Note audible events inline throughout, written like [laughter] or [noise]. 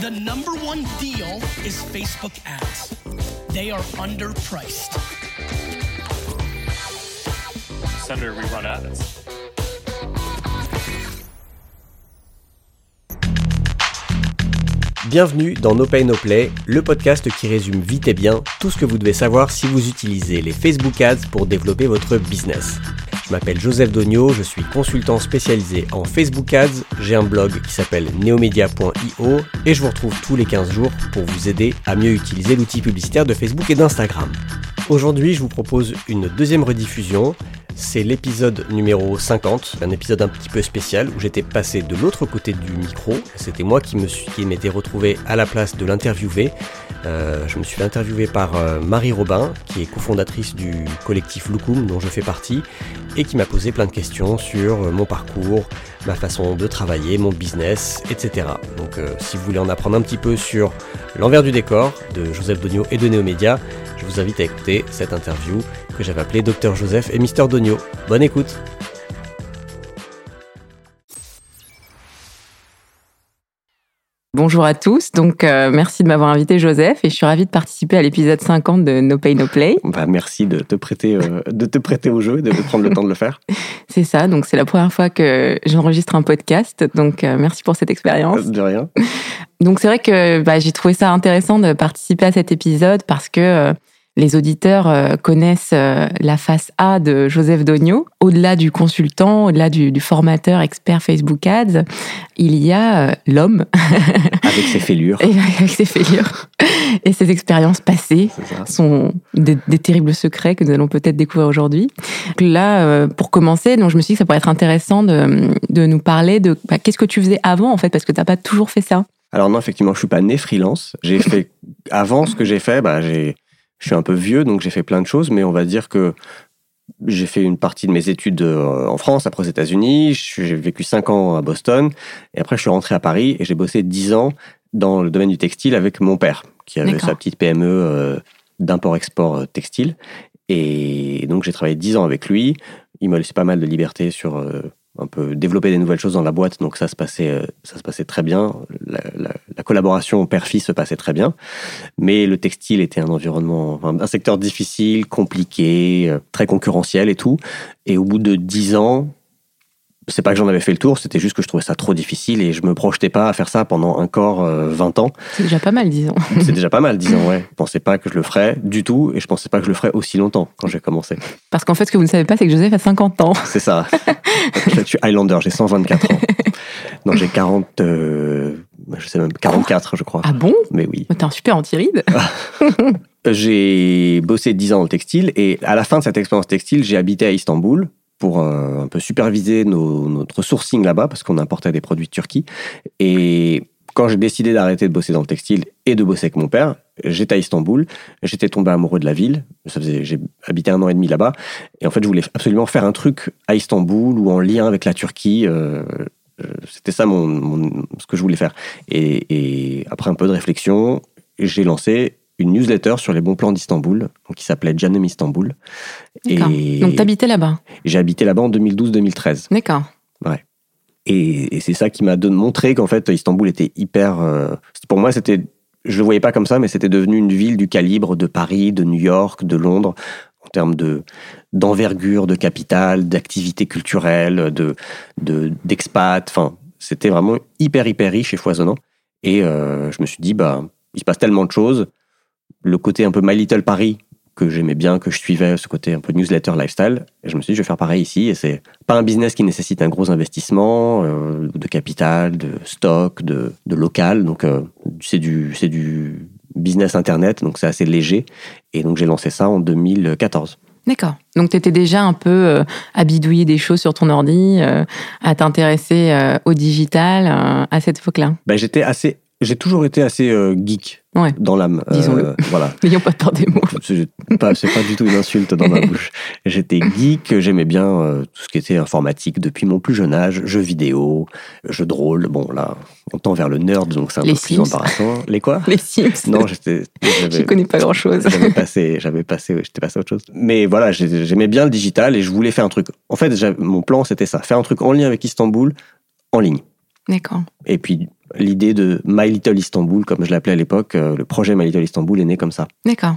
The number one deal is Facebook ads. They are underpriced. Senator, we run ads. Bienvenue dans No Pay No Play, le podcast qui résume vite et bien tout ce que vous devez savoir si vous utilisez les Facebook Ads pour développer votre business. Je m'appelle Joseph Dogno, je suis consultant spécialisé en Facebook Ads, j'ai un blog qui s'appelle neomedia.io et je vous retrouve tous les 15 jours pour vous aider à mieux utiliser l'outil publicitaire de Facebook et d'Instagram. Aujourd'hui, je vous propose une deuxième rediffusion c'est l'épisode numéro 50, un épisode un petit peu spécial où j'étais passé de l'autre côté du micro. C'était moi qui m'étais retrouvé à la place de l'interviewé. Euh, je me suis fait interviewer par euh, Marie Robin, qui est cofondatrice du collectif Loukoum, dont je fais partie, et qui m'a posé plein de questions sur euh, mon parcours, ma façon de travailler, mon business, etc. Donc si vous voulez en apprendre un petit peu sur l'envers du décor de Joseph Dogno et de Neomédia, je vous invite à écouter cette interview que j'avais appelée Dr Joseph et Mister Dogno. Bonne écoute Bonjour à tous, donc euh, merci de m'avoir invité Joseph et je suis ravie de participer à l'épisode 50 de No Pay No Play. Bah, merci de te prêter euh, de te prêter au jeu et de prendre le temps de le faire. [laughs] C'est ça, donc c'est la première fois que j'enregistre un podcast, donc euh, merci pour cette expérience. De rien. Donc c'est vrai que bah, j'ai trouvé ça intéressant de participer à cet épisode parce que les auditeurs euh, connaissent euh, la face A de Joseph Dogno. Au-delà du consultant, au-delà du, formateur expert Facebook Ads, il y a euh, l'homme. [laughs] avec ses fêlures. Et avec ses fêlures. Et ses expériences passées sont des, terribles secrets que nous allons peut-être découvrir aujourd'hui. Là, pour commencer, donc je me suis dit que ça pourrait être intéressant de, nous parler de bah, qu'est-ce que tu faisais avant, en fait, parce que tu n'as pas toujours fait ça. Alors non, effectivement, je suis pas né freelance. J'ai [laughs] fait avant ce que j'ai fait, bah, j'ai je suis un peu vieux, donc j'ai fait plein de choses, mais on va dire que j'ai fait une partie de mes études euh, en France, après aux États-Unis. J'ai vécu 5 ans à Boston. Et après, je suis rentré à Paris et j'ai bossé 10 ans dans le domaine du textile avec mon père, qui avait sa petite PME euh, d'import-export euh, textile. Et donc, j'ai travaillé 10 ans avec lui. Il m'a laissé pas mal de liberté sur un peu développer des nouvelles choses dans la boîte, donc ça se passait, euh, ça se passait très bien. La, collaboration père-fils se passait très bien, mais le textile était un environnement, un secteur difficile, compliqué, euh, très concurrentiel et tout. Et au bout de dix ans, c'est pas que j'en avais fait le tour, c'était juste que je trouvais ça trop difficile et je me projetais pas à faire ça pendant encore 20 euh, ans. C'est déjà pas mal, disons. [laughs] c'est déjà pas mal, disons, ouais. Je pensais pas que je le ferais du tout et je pensais pas que je le ferais aussi longtemps quand j'ai commencé. Parce qu'en fait, ce que vous ne savez pas, c'est que Joseph a 50 ans. C'est ça. je suis Highlander, j'ai 124 ans. Non, j'ai 40. Euh, je sais même, 44, je crois. Ah bon? Mais oui. T'es un super anti-ride. j'ai bossé 10 ans dans le textile et à la fin de cette expérience textile, j'ai habité à Istanbul pour un, peu superviser notre sourcing là-bas, parce qu'on importait des produits de Turquie. Et quand j'ai décidé d'arrêter de bosser dans le textile et de bosser avec mon père, j'étais à Istanbul, j'étais tombé amoureux de la ville, j'ai habité un an et demi là-bas, et en fait je voulais absolument faire un truc à Istanbul ou en lien avec la Turquie. Euh, euh, c'était ça mon, ce que je voulais faire. Et après un peu de réflexion, j'ai lancé une newsletter sur les bons plans d'Istanbul, qui s'appelait Janem Istanbul. Et donc, tu habitais là-bas J'ai habité là-bas en 2012-2013. D'accord. Ouais. Et, c'est ça qui m'a montré qu'en fait, Istanbul était hyper. Euh, pour moi, c'était. Je le voyais pas comme ça, mais c'était devenu une ville du calibre de Paris, de New York, de Londres, en termes de d'envergure, de capital, d'activité culturelle, de d'expat. enfin, c'était vraiment hyper hyper riche et foisonnant. Et euh, je me suis dit, bah, il se passe tellement de choses le côté un peu My Little Paris que j'aimais bien, que je suivais, ce côté un peu newsletter lifestyle. Et je me suis dit, je vais faire pareil ici. Et c'est pas un business qui nécessite un gros investissement euh, de capital, de stock, de, local. Donc, euh, c'est du, c'est du business internet, donc c'est assez léger. Et donc, j'ai lancé ça en 2014. D'accord. Donc, tu étais déjà un peu euh, à bidouiller des choses sur ton ordi, à t'intéresser au digital à cette époque-là? Ben, J'étais assez j'ai toujours été assez euh, geek dans l'âme. Euh, Disons-le. voilà. [laughs] N'ayons pas peur des mots. [laughs] C'est pas, pas du tout une insulte dans ma [laughs] bouche. J'étais geek, j'aimais bien euh, tout ce qui était informatique depuis mon plus jeune âge, jeux vidéo, jeux de rôle. Bon, là, on tend vers le nerd, donc c'est un peu plus embarrassant. Les quoi? Les Sims. Non, j'étais. Je connais pas grand-chose. J'avais passé, j'avais passé, j'étais passé à autre chose. Mais voilà, j'aimais bien le digital et je voulais faire un truc. En fait, mon plan, c'était ça, faire un truc en lien avec Istanbul, en ligne. D'accord. Et puis, l'idée de My Little Istanbul, comme je l'appelais à l'époque, euh, le projet My Little Istanbul est né comme ça. D'accord.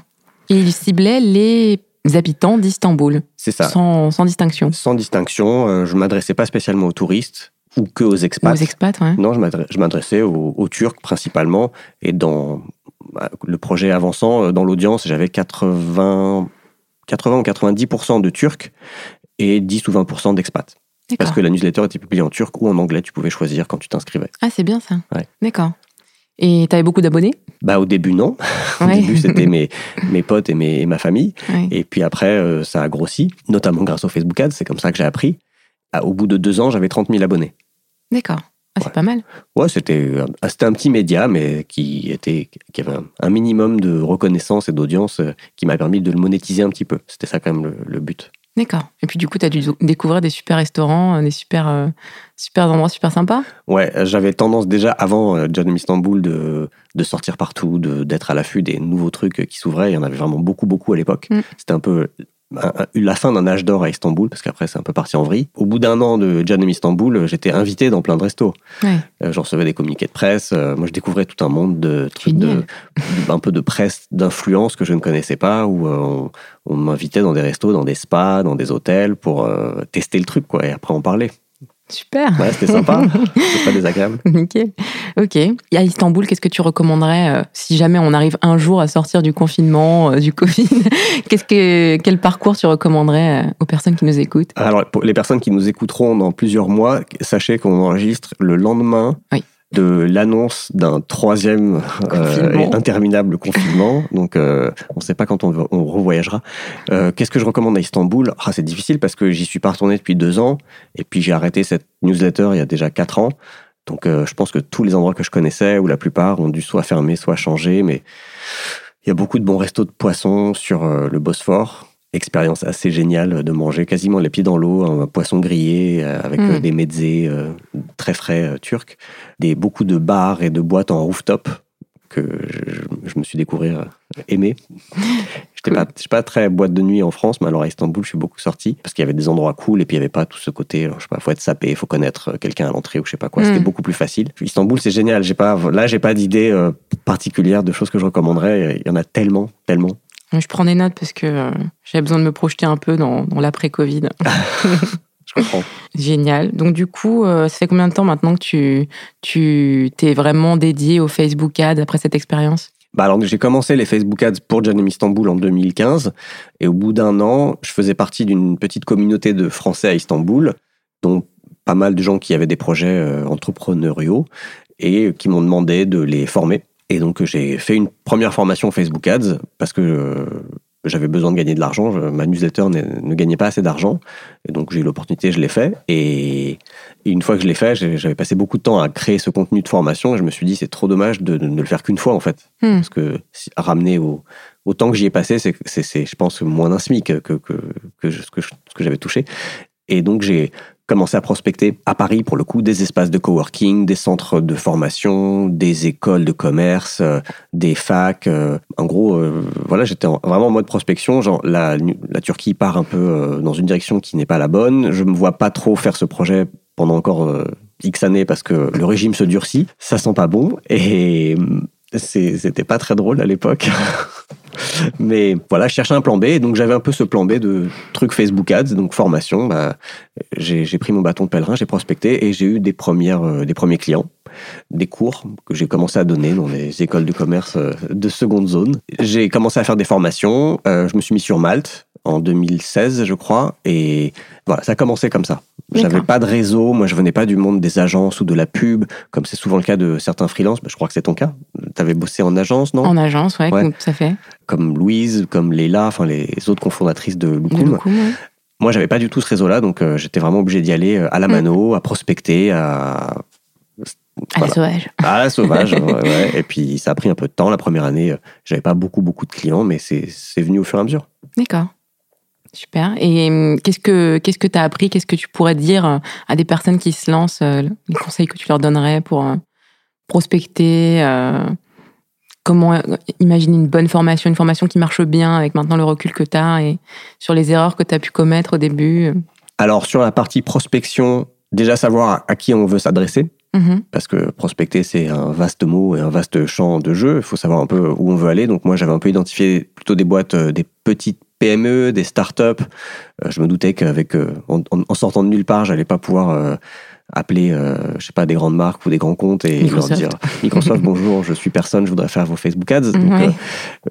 Et il ciblait les habitants d'Istanbul, C'est ça. sans, sans distinction. Sans distinction, euh, je m'adressais pas spécialement aux touristes ou que aux expats. Aux expats, ouais. Non, je m'adressais aux, aux Turcs principalement. Et dans bah, le projet avançant, euh, dans l'audience, j'avais 80, 80 ou 90% de Turcs et 10 ou 20% d'expats. Parce que la newsletter était publiée en turc ou en anglais, tu pouvais choisir quand tu t'inscrivais. Ah, c'est bien ça. Ouais. D'accord. Et t'avais beaucoup d'abonnés? Bah, au début, non. [laughs] Au début, c'était [laughs] mes, mes potes et, mes, et ma famille. Ouais. Et puis après, euh, ça a grossi, notamment grâce au Facebook Ads. C'est comme ça que j'ai appris. Ah, Au bout de deux ans, j'avais 30 000 abonnés. D'accord. Ah, c'est Ouais. pas mal. Ouais, c'était euh, c'était un petit média, mais qui, était, qui avait un, un minimum de reconnaissance et d'audience euh, qui m'a permis de le monétiser un petit peu. C'était ça quand même le, le but. D'accord. Et puis du coup, t'as dû découvrir des super restaurants, euh, des super, euh, super endroits super sympas? Ouais, euh, j'avais tendance déjà avant euh, John M. Istanbul de, de sortir partout, de- d'être à l'affût des nouveaux trucs qui s'ouvraient. Il y en avait vraiment beaucoup, beaucoup à l'époque. Mm. C'était un peu un- la fin d'un âge d'or à Istanbul, parce qu'après c'est un peu parti en vrille. Au bout d'un an de John M. Istanbul, j'étais invité dans plein de restos. Ouais. Euh, Je recevais des communiqués de presse. euh, Moi, je découvrais tout un monde de trucs de, [laughs] un peu de presse d'influence que je ne connaissais pas, où euh, on, on m'invitait dans des restos, dans des spas, dans des hôtels pour tester le truc, quoi. Et après, on parlait. Super. Ouais, c'était sympa. [laughs] C'était pas désagréable. Nickel. Ok. Et à Istanbul, qu'est-ce que tu recommanderais euh, si jamais on arrive un jour à sortir du confinement, euh, du Covid [laughs] Qu'est-ce que quel parcours tu recommanderais euh, aux personnes qui nous écoutent? Alors, pour les personnes qui nous écouteront dans plusieurs mois, sachez qu'on enregistre le lendemain Oui. De l'annonce d'un troisième euh, Confinement. et interminable confinement. [laughs] Donc, euh, on ne sait pas quand on revoyagera. Euh, Qu'est-ce que je recommande à Istanbul? Ah, C'est difficile parce que j'y suis pas retourné depuis deux ans. Et puis, j'ai arrêté cette newsletter il y a déjà quatre ans. Donc, euh, je pense que tous les endroits que je connaissais, ou la plupart, ont dû soit fermer, soit changer. Mais il y a beaucoup de bons restos de poissons sur euh, le Bosphore. Expérience assez géniale de manger quasiment les pieds dans l'eau, un poisson grillé euh, avec Mm. euh, des mezzés euh, très frais turcs. Des, beaucoup de bars et de boîtes en rooftop que je, je- je me suis découvert aimé. [laughs] J'étais Cool. pas, je très boîte de nuit en France, mais alors à Istanbul, je suis beaucoup sorti parce qu'il y avait des endroits cool et puis il y avait pas tout ce côté, euh, je sais pas, faut être sapé, faut connaître quelqu'un à l'entrée ou je sais pas quoi. Mm. C'était beaucoup plus facile. Istanbul, c'est génial. J'ai pas, là, j'ai pas d'idée euh, particulière de choses que je recommanderais. Il y en a tellement, tellement. Je prends des notes parce que euh, j'avais besoin de me projeter un peu dans, dans l'après-Covid. [laughs] Je comprends. Génial. Donc du coup, euh, ça fait combien de temps maintenant que tu tu t'es vraiment dédié au Facebook Ads après cette expérience? Bah alors j'ai commencé les Facebook Ads pour Janem Istanbul en 2015 et au bout d'un an, je faisais partie d'une petite communauté de Français à Istanbul, dont pas mal de gens qui avaient des projets euh, entrepreneuriaux et qui m'ont demandé de les former. Et donc j'ai fait une première formation Facebook Ads parce que euh, j'avais besoin de gagner de l'argent. Ma newsletter ne, gagnait pas assez d'argent. Et donc j'ai eu l'opportunité, je l'ai fait. Et, une fois que je l'ai fait, j'avais passé beaucoup de temps à créer ce contenu de formation. Et je me suis dit, c'est trop dommage de, de ne le faire qu'une fois, en fait. Hmm. Parce que à ramener au, au temps que j'y ai passé, c'est, je pense, moins d'un SMIC que, que, ce que j'avais touché. Et donc j'ai commencé à prospecter à Paris, pour le coup, des espaces de coworking, des centres de formation, des écoles de commerce, euh, des facs. euh, en gros, euh, voilà, j'étais en- vraiment en mode prospection. Genre, la, la Turquie part un peu dans une direction qui n'est pas la bonne. Je me vois pas trop faire ce projet pendant encore X années parce que le régime se durcit. Ça sent pas bon. Et c'était pas très drôle à l'époque. [laughs] Mais voilà, je cherchais un plan B. Donc, j'avais un peu ce plan B de trucs Facebook Ads, donc formation. Bah, j'ai j'ai pris mon bâton de pèlerin, j'ai prospecté et j'ai eu des, premières, euh, des premiers clients, des cours que j'ai commencé à donner dans des écoles de commerce euh, de seconde zone. J'ai commencé à faire des formations. euh, je me suis mis sur Malte en 2016, je crois. Et voilà, ça a commencé comme ça. J'avais pas de réseau. Moi, je venais pas du monde des agences ou de la pub, comme c'est souvent le cas de certains freelances. Bah, je crois que c'est ton cas. Tu avais bossé en agence, non? En agence, ouais, Ouais. tout à fait. Comme Louise, comme Léla, enfin les autres cofondatrices de Loukoum. Moi, j'avais pas du tout ce réseau-là, donc euh, j'étais vraiment obligé d'y aller euh, à la Mm. mano, à prospecter, à, À la sauvage. à la sauvage. [laughs] ouais, ouais. Et puis, ça a pris un peu de temps. La première année, euh, j'avais pas beaucoup, beaucoup de clients, mais c'est venu au fur et à mesure. D'accord. Super. Et hum, qu'est-ce que qu'est-ce que tu as appris? Qu'est-ce que tu pourrais dire euh, à des personnes qui se lancent euh, Les conseils que tu leur donnerais pour euh, prospecter euh, Comment euh, imaginer une bonne formation, une formation qui marche bien avec maintenant le recul que tu as et sur les erreurs que tu as pu commettre au début? Alors, sur la partie prospection, déjà savoir à, qui on veut s'adresser. Mhm. parce que prospecter c'est un vaste mot et un vaste champ de jeu. Il faut savoir un peu où on veut aller. Donc moi j'avais un peu identifié plutôt des boîtes, euh, des petites PME, des startups. Euh, je me doutais qu'avec euh, en, sortant de nulle part, j'allais pas pouvoir euh, appeler, euh, je sais pas, des grandes marques ou des grands comptes et Microsoft. leur dire Microsoft [laughs] bonjour, je suis personne, je voudrais faire vos Facebook Ads. Donc Ouais.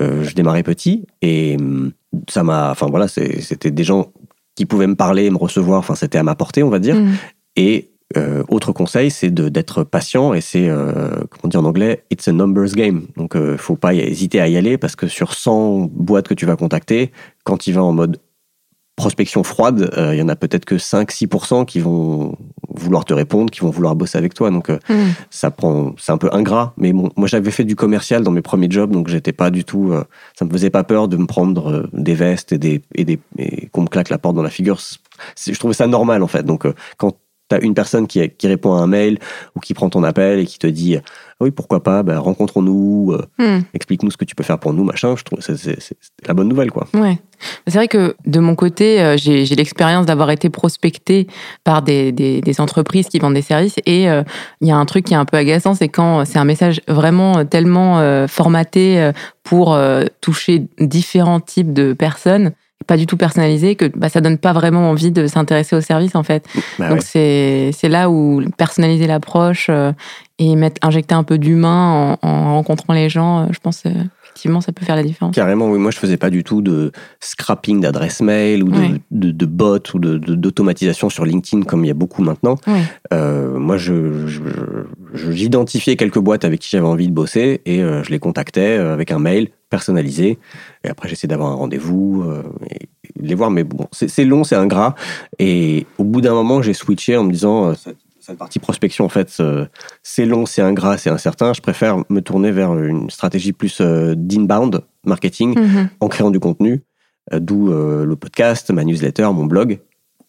euh, je démarrais petit et hum, ça m'a, enfin voilà, c'était des gens qui pouvaient me parler, me recevoir. Enfin c'était à ma portée, on va dire. Mhm. Et euh, autre conseil, c'est d'être patient et c'est, euh, comment dire en anglais, it's a numbers game. Donc, euh, faut pas hésiter à y aller parce que sur 100 boîtes que tu vas contacter, quand tu vas en mode prospection froide, euh, il y en a peut-être que 5-6% qui vont vouloir te répondre, qui vont vouloir bosser avec toi. Donc, euh, Mhm. ça prend, c'est un peu ingrat. Mais bon, moi, j'avais fait du commercial dans mes premiers jobs, donc j'étais pas du tout, euh, ça me faisait pas peur de me prendre des vestes et des, et des, et qu'on me claque la porte dans la figure. Je trouvais ça normal, en fait. Donc, quand tu as une personne qui, qui répond à un mail ou qui prend ton appel et qui te dit, ah oui, pourquoi pas, ben, rencontrons-nous, euh, Mhm. explique-nous ce que tu peux faire pour nous, machin, je trouve que c'est, la bonne nouvelle, quoi. Ouais. C'est vrai que de mon côté, euh, j'ai l'expérience d'avoir été prospectée par des, des, des entreprises qui vendent des services et euh, il y a un truc qui est un peu agaçant, c'est quand c'est un message vraiment tellement euh, formaté pour toucher différents types de personnes, pas du tout personnalisé, que bah, ça donne pas vraiment envie de s'intéresser au service en fait. Bah Donc ouais. c'est là où personnaliser l'approche euh, et mettre injecter un peu d'humain en, en rencontrant les gens, euh, je pense euh, effectivement ça peut faire la différence. Carrément, oui. Moi, je faisais pas du tout de scrapping d'adresse mail ou de, de, de bots ou d'automatisation sur LinkedIn comme il y a beaucoup maintenant. Moi, je, je- je- j'identifiais quelques boîtes avec qui j'avais envie de bosser et je les contactais avec un mail personnalisé. Et après, j'essayais d'avoir un rendez-vous euh, et les voir. Mais bon, c'est, long, c'est ingrat. Et au bout d'un moment, j'ai switché en me disant, euh, cette, partie prospection, en fait, euh, c'est long, c'est ingrat, c'est incertain. Je préfère me tourner vers une stratégie plus d'inbound marketing Mhm. en créant du contenu, d'où le podcast, ma newsletter, mon blog,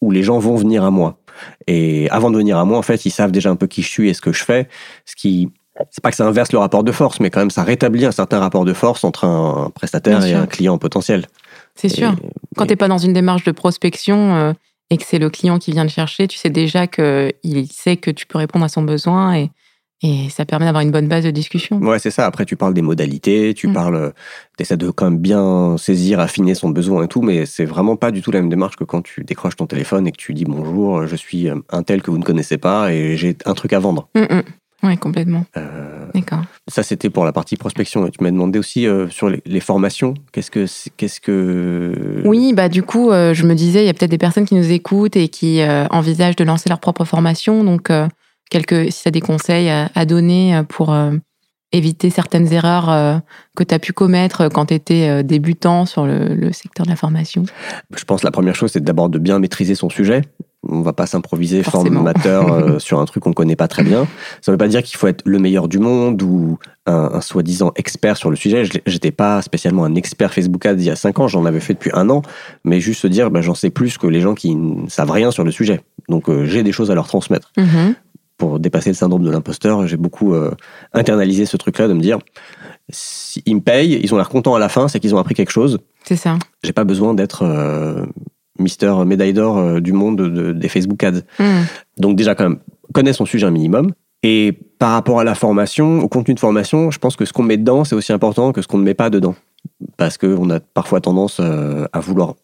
où les gens vont venir à moi. Et avant de venir à moi, en fait, ils savent déjà un peu qui je suis et ce que je fais, ce qui c'est pas que ça inverse le rapport de force, mais quand même ça rétablit un certain rapport de force entre un prestataire Bien et sûr. un client potentiel. C'est sûr. Quand et- tu n'es pas dans une démarche de prospection euh, et que c'est le client qui vient le chercher, tu sais déjà qu'il sait que tu peux répondre à son besoin et, et ça permet d'avoir une bonne base de discussion. Ouais, c'est ça. Après, tu parles des modalités, tu Mm. parles, essaies de quand même bien saisir, affiner son besoin et tout, mais c'est vraiment pas du tout la même démarche que quand tu décroches ton téléphone et que tu dis bonjour, je suis euh, un tel que vous ne connaissez pas et j'ai un truc à vendre. Oui, complètement. Euh, D'accord. Ça, c'était pour la partie prospection. Et tu m'as demandé aussi euh, sur les, les formations. Qu'est-ce que, qu'est-ce que. Oui, bah du coup, euh, je me disais, il y a peut-être des personnes qui nous écoutent et qui envisagent de lancer leur propre formation. Donc, quelques, si tu as des conseils à, à donner pour éviter certaines erreurs que tu as pu commettre quand tu étais débutant sur le, le secteur de la formation. Je pense que la première chose, c'est d'abord de bien maîtriser son sujet. On va pas s'improviser formateur euh, [laughs] sur un truc qu'on connaît pas très bien. Ça veut pas dire qu'il faut être le meilleur du monde ou un, un soi-disant expert sur le sujet. J'étais pas spécialement un expert Facebook Ads il y a cinq ans. J'en avais fait depuis un an. Mais juste se dire, bah, j'en sais plus que les gens qui ne savent rien sur le sujet. Donc, euh, j'ai des choses à leur transmettre. Mhm. pour dépasser le syndrome de l'imposteur, j'ai beaucoup euh, internalisé ce truc-là de me dire, s'ils me payent, ils ont l'air contents à la fin, c'est qu'ils ont appris quelque chose. C'est ça. J'ai pas besoin d'être Mister médaille d'or euh, du monde de- des Facebook Ads. Mhm. Donc déjà quand même, connaître son sujet un minimum. Et par rapport à la formation, au contenu de formation, je pense que ce qu'on met dedans, c'est aussi important que ce qu'on ne met pas dedans. Parce qu'on a parfois tendance euh, à vouloir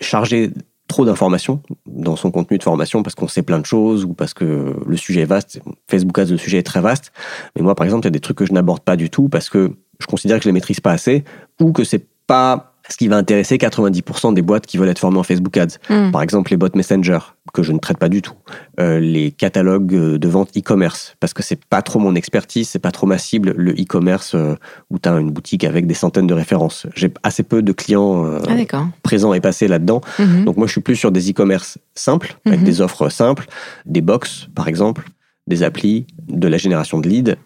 charger trop d'informations dans son contenu de formation parce qu'on sait plein de choses ou parce que le sujet est vaste. Facebook Ads, le sujet est très vaste. Mais moi, par exemple, il y a des trucs que je n'aborde pas du tout parce que je considère que je les maîtrise pas assez ou que c'est pas ce qui va intéresser 90% des boîtes qui veulent être formées en Facebook Ads. Mhm. Par exemple, les bots Messenger, que je ne traite pas du tout. Euh, les catalogues euh, de vente e-commerce, parce que c'est pas trop mon expertise, c'est pas trop ma cible, le e-commerce euh, où tu as une boutique avec des centaines de références. J'ai assez peu de clients euh, Ah, présents et passés là-dedans. Mhm. Donc moi, je suis plus sur des e-commerce simples, avec Mhm. des offres simples, des box, par exemple, des applis, de la génération de leads.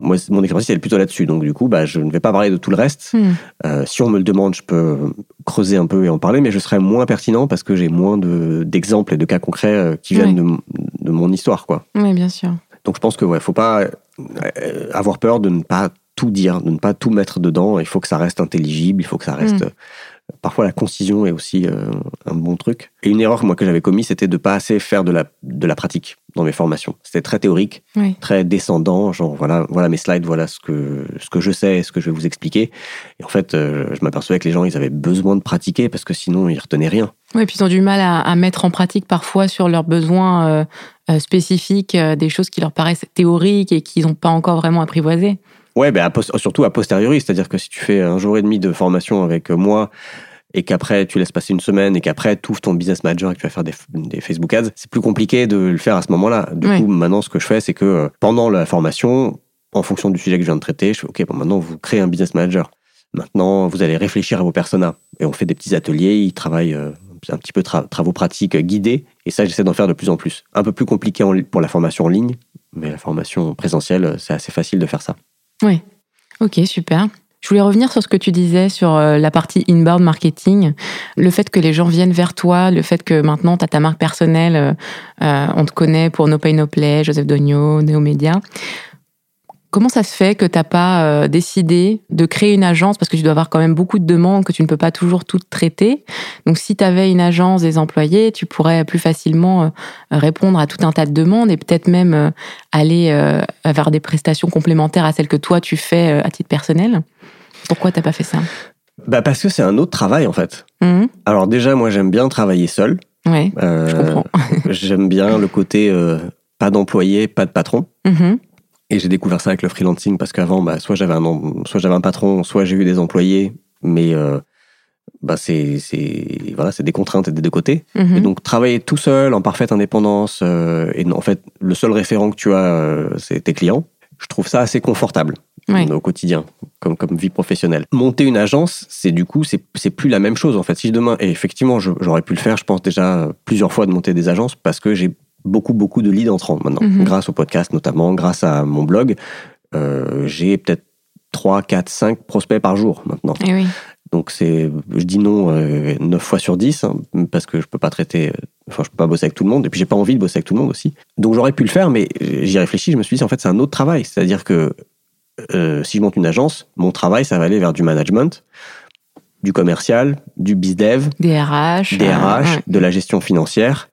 Moi, mon expertise, elle est plutôt là-dessus. Donc, du coup, bah, je ne vais pas parler de tout le reste. Mhm. Euh, si on me le demande, je peux creuser un peu et en parler, mais je serai moins pertinent parce que j'ai moins de- d'exemples et de cas concrets euh, qui viennent de, mon histoire. Quoi. Oui, bien sûr. Donc, je pense que ouais, faut pas euh, avoir peur de ne pas tout dire, de ne pas tout mettre dedans. Il faut que ça reste intelligible, il faut que ça reste. Mm. euh, Parfois, la concision est aussi euh, un bon truc. Et une erreur moi que j'avais commis, c'était de pas assez faire de la, de la pratique. Dans mes formations. C'était très théorique, Oui. très descendant, genre voilà, voilà mes slides, voilà ce que, ce que je sais, ce que je vais vous expliquer. Et en fait, euh, je m'apercevais que les gens, ils avaient besoin de pratiquer parce que sinon, ils retenaient rien. Oui, puis ils ont du mal à, à mettre en pratique parfois sur leurs besoins euh, euh, spécifiques, des choses qui leur paraissent théoriques et qu'ils n'ont pas encore vraiment apprivoisées. Ouais, ben, surtout a posteriori, c'est-à-dire que si tu fais un jour et demi de formation avec moi et qu'après tu laisses passer une semaine et qu'après tu ouvres ton business manager et que tu vas faire des, des Facebook ads, c'est plus compliqué de le faire à ce moment-là. Du coup, maintenant, ce que je fais, c'est que euh, pendant la formation, en fonction du sujet que je viens de traiter, je fais OK, bon, maintenant vous créez un business manager. Maintenant, vous allez réfléchir à vos personas. Et on fait des petits ateliers, ils travaillent euh, un petit peu tra- travaux pratiques guidés. Et ça, j'essaie d'en faire de plus en plus. Un peu plus compliqué pour la formation en ligne, mais la formation présentielle, c'est assez facile de faire ça. Oui. Ok, super. Je voulais revenir sur ce que tu disais sur euh, la partie inbound marketing, le fait que les gens viennent vers toi, le fait que maintenant tu as ta marque personnelle, euh, euh, on te connaît pour No Pay No Play, Joseph Dogno, Neomédia. Comment ça se fait que tu n'as pas euh, décidé de créer une agence? Parce que tu dois avoir quand même beaucoup de demandes que tu ne peux pas toujours toutes traiter. Donc si tu avais une agence des employés, tu pourrais plus facilement répondre à tout un tas de demandes et peut-être même aller vers des prestations complémentaires à celles que toi tu fais à titre personnel. Pourquoi t'as pas fait ça Bah parce que c'est un autre travail en fait. Mhm. Alors déjà, moi j'aime bien travailler seul. Ouais, Euh, je comprends. [laughs] j'aime bien le côté euh, pas d'employé, pas de patron. Mhm. Et j'ai découvert ça avec le freelancing parce qu'avant, bah, soit j'avais un, soit j'avais un patron, soit j'ai eu des employés, mais euh, bah, c'est, c'est, voilà, c'est des contraintes des deux côtés. Mhm. Et donc travailler tout seul, en parfaite indépendance, et en fait le seul référent que tu as, c'est tes clients. Je trouve ça assez confortable Ouais. au quotidien, comme, comme vie professionnelle. Monter une agence, c'est du coup, c'est, plus la même chose en fait. Si demain, et effectivement, j'aurais pu le faire, je pense déjà plusieurs fois de monter des agences parce que j'ai beaucoup, beaucoup de leads entrants maintenant, Mhm. grâce au podcast notamment, grâce à mon blog. euh, j'ai peut-être 3, 4, 5 prospects par jour maintenant. Eh oui. Donc c'est, je dis non euh, 9 fois sur 10 hein, parce que je peux pas traiter, euh, enfin je peux pas bosser avec tout le monde et puis j'ai pas envie de bosser avec tout le monde aussi. Donc j'aurais pu le faire, mais euh, j'y réfléchis, je me suis dit en fait c'est un autre travail, c'est-à-dire que euh, si je monte une agence, mon travail ça va aller vers du management, du commercial, du bizdev, DRH. des euh, RH, ouais. de la gestion financière.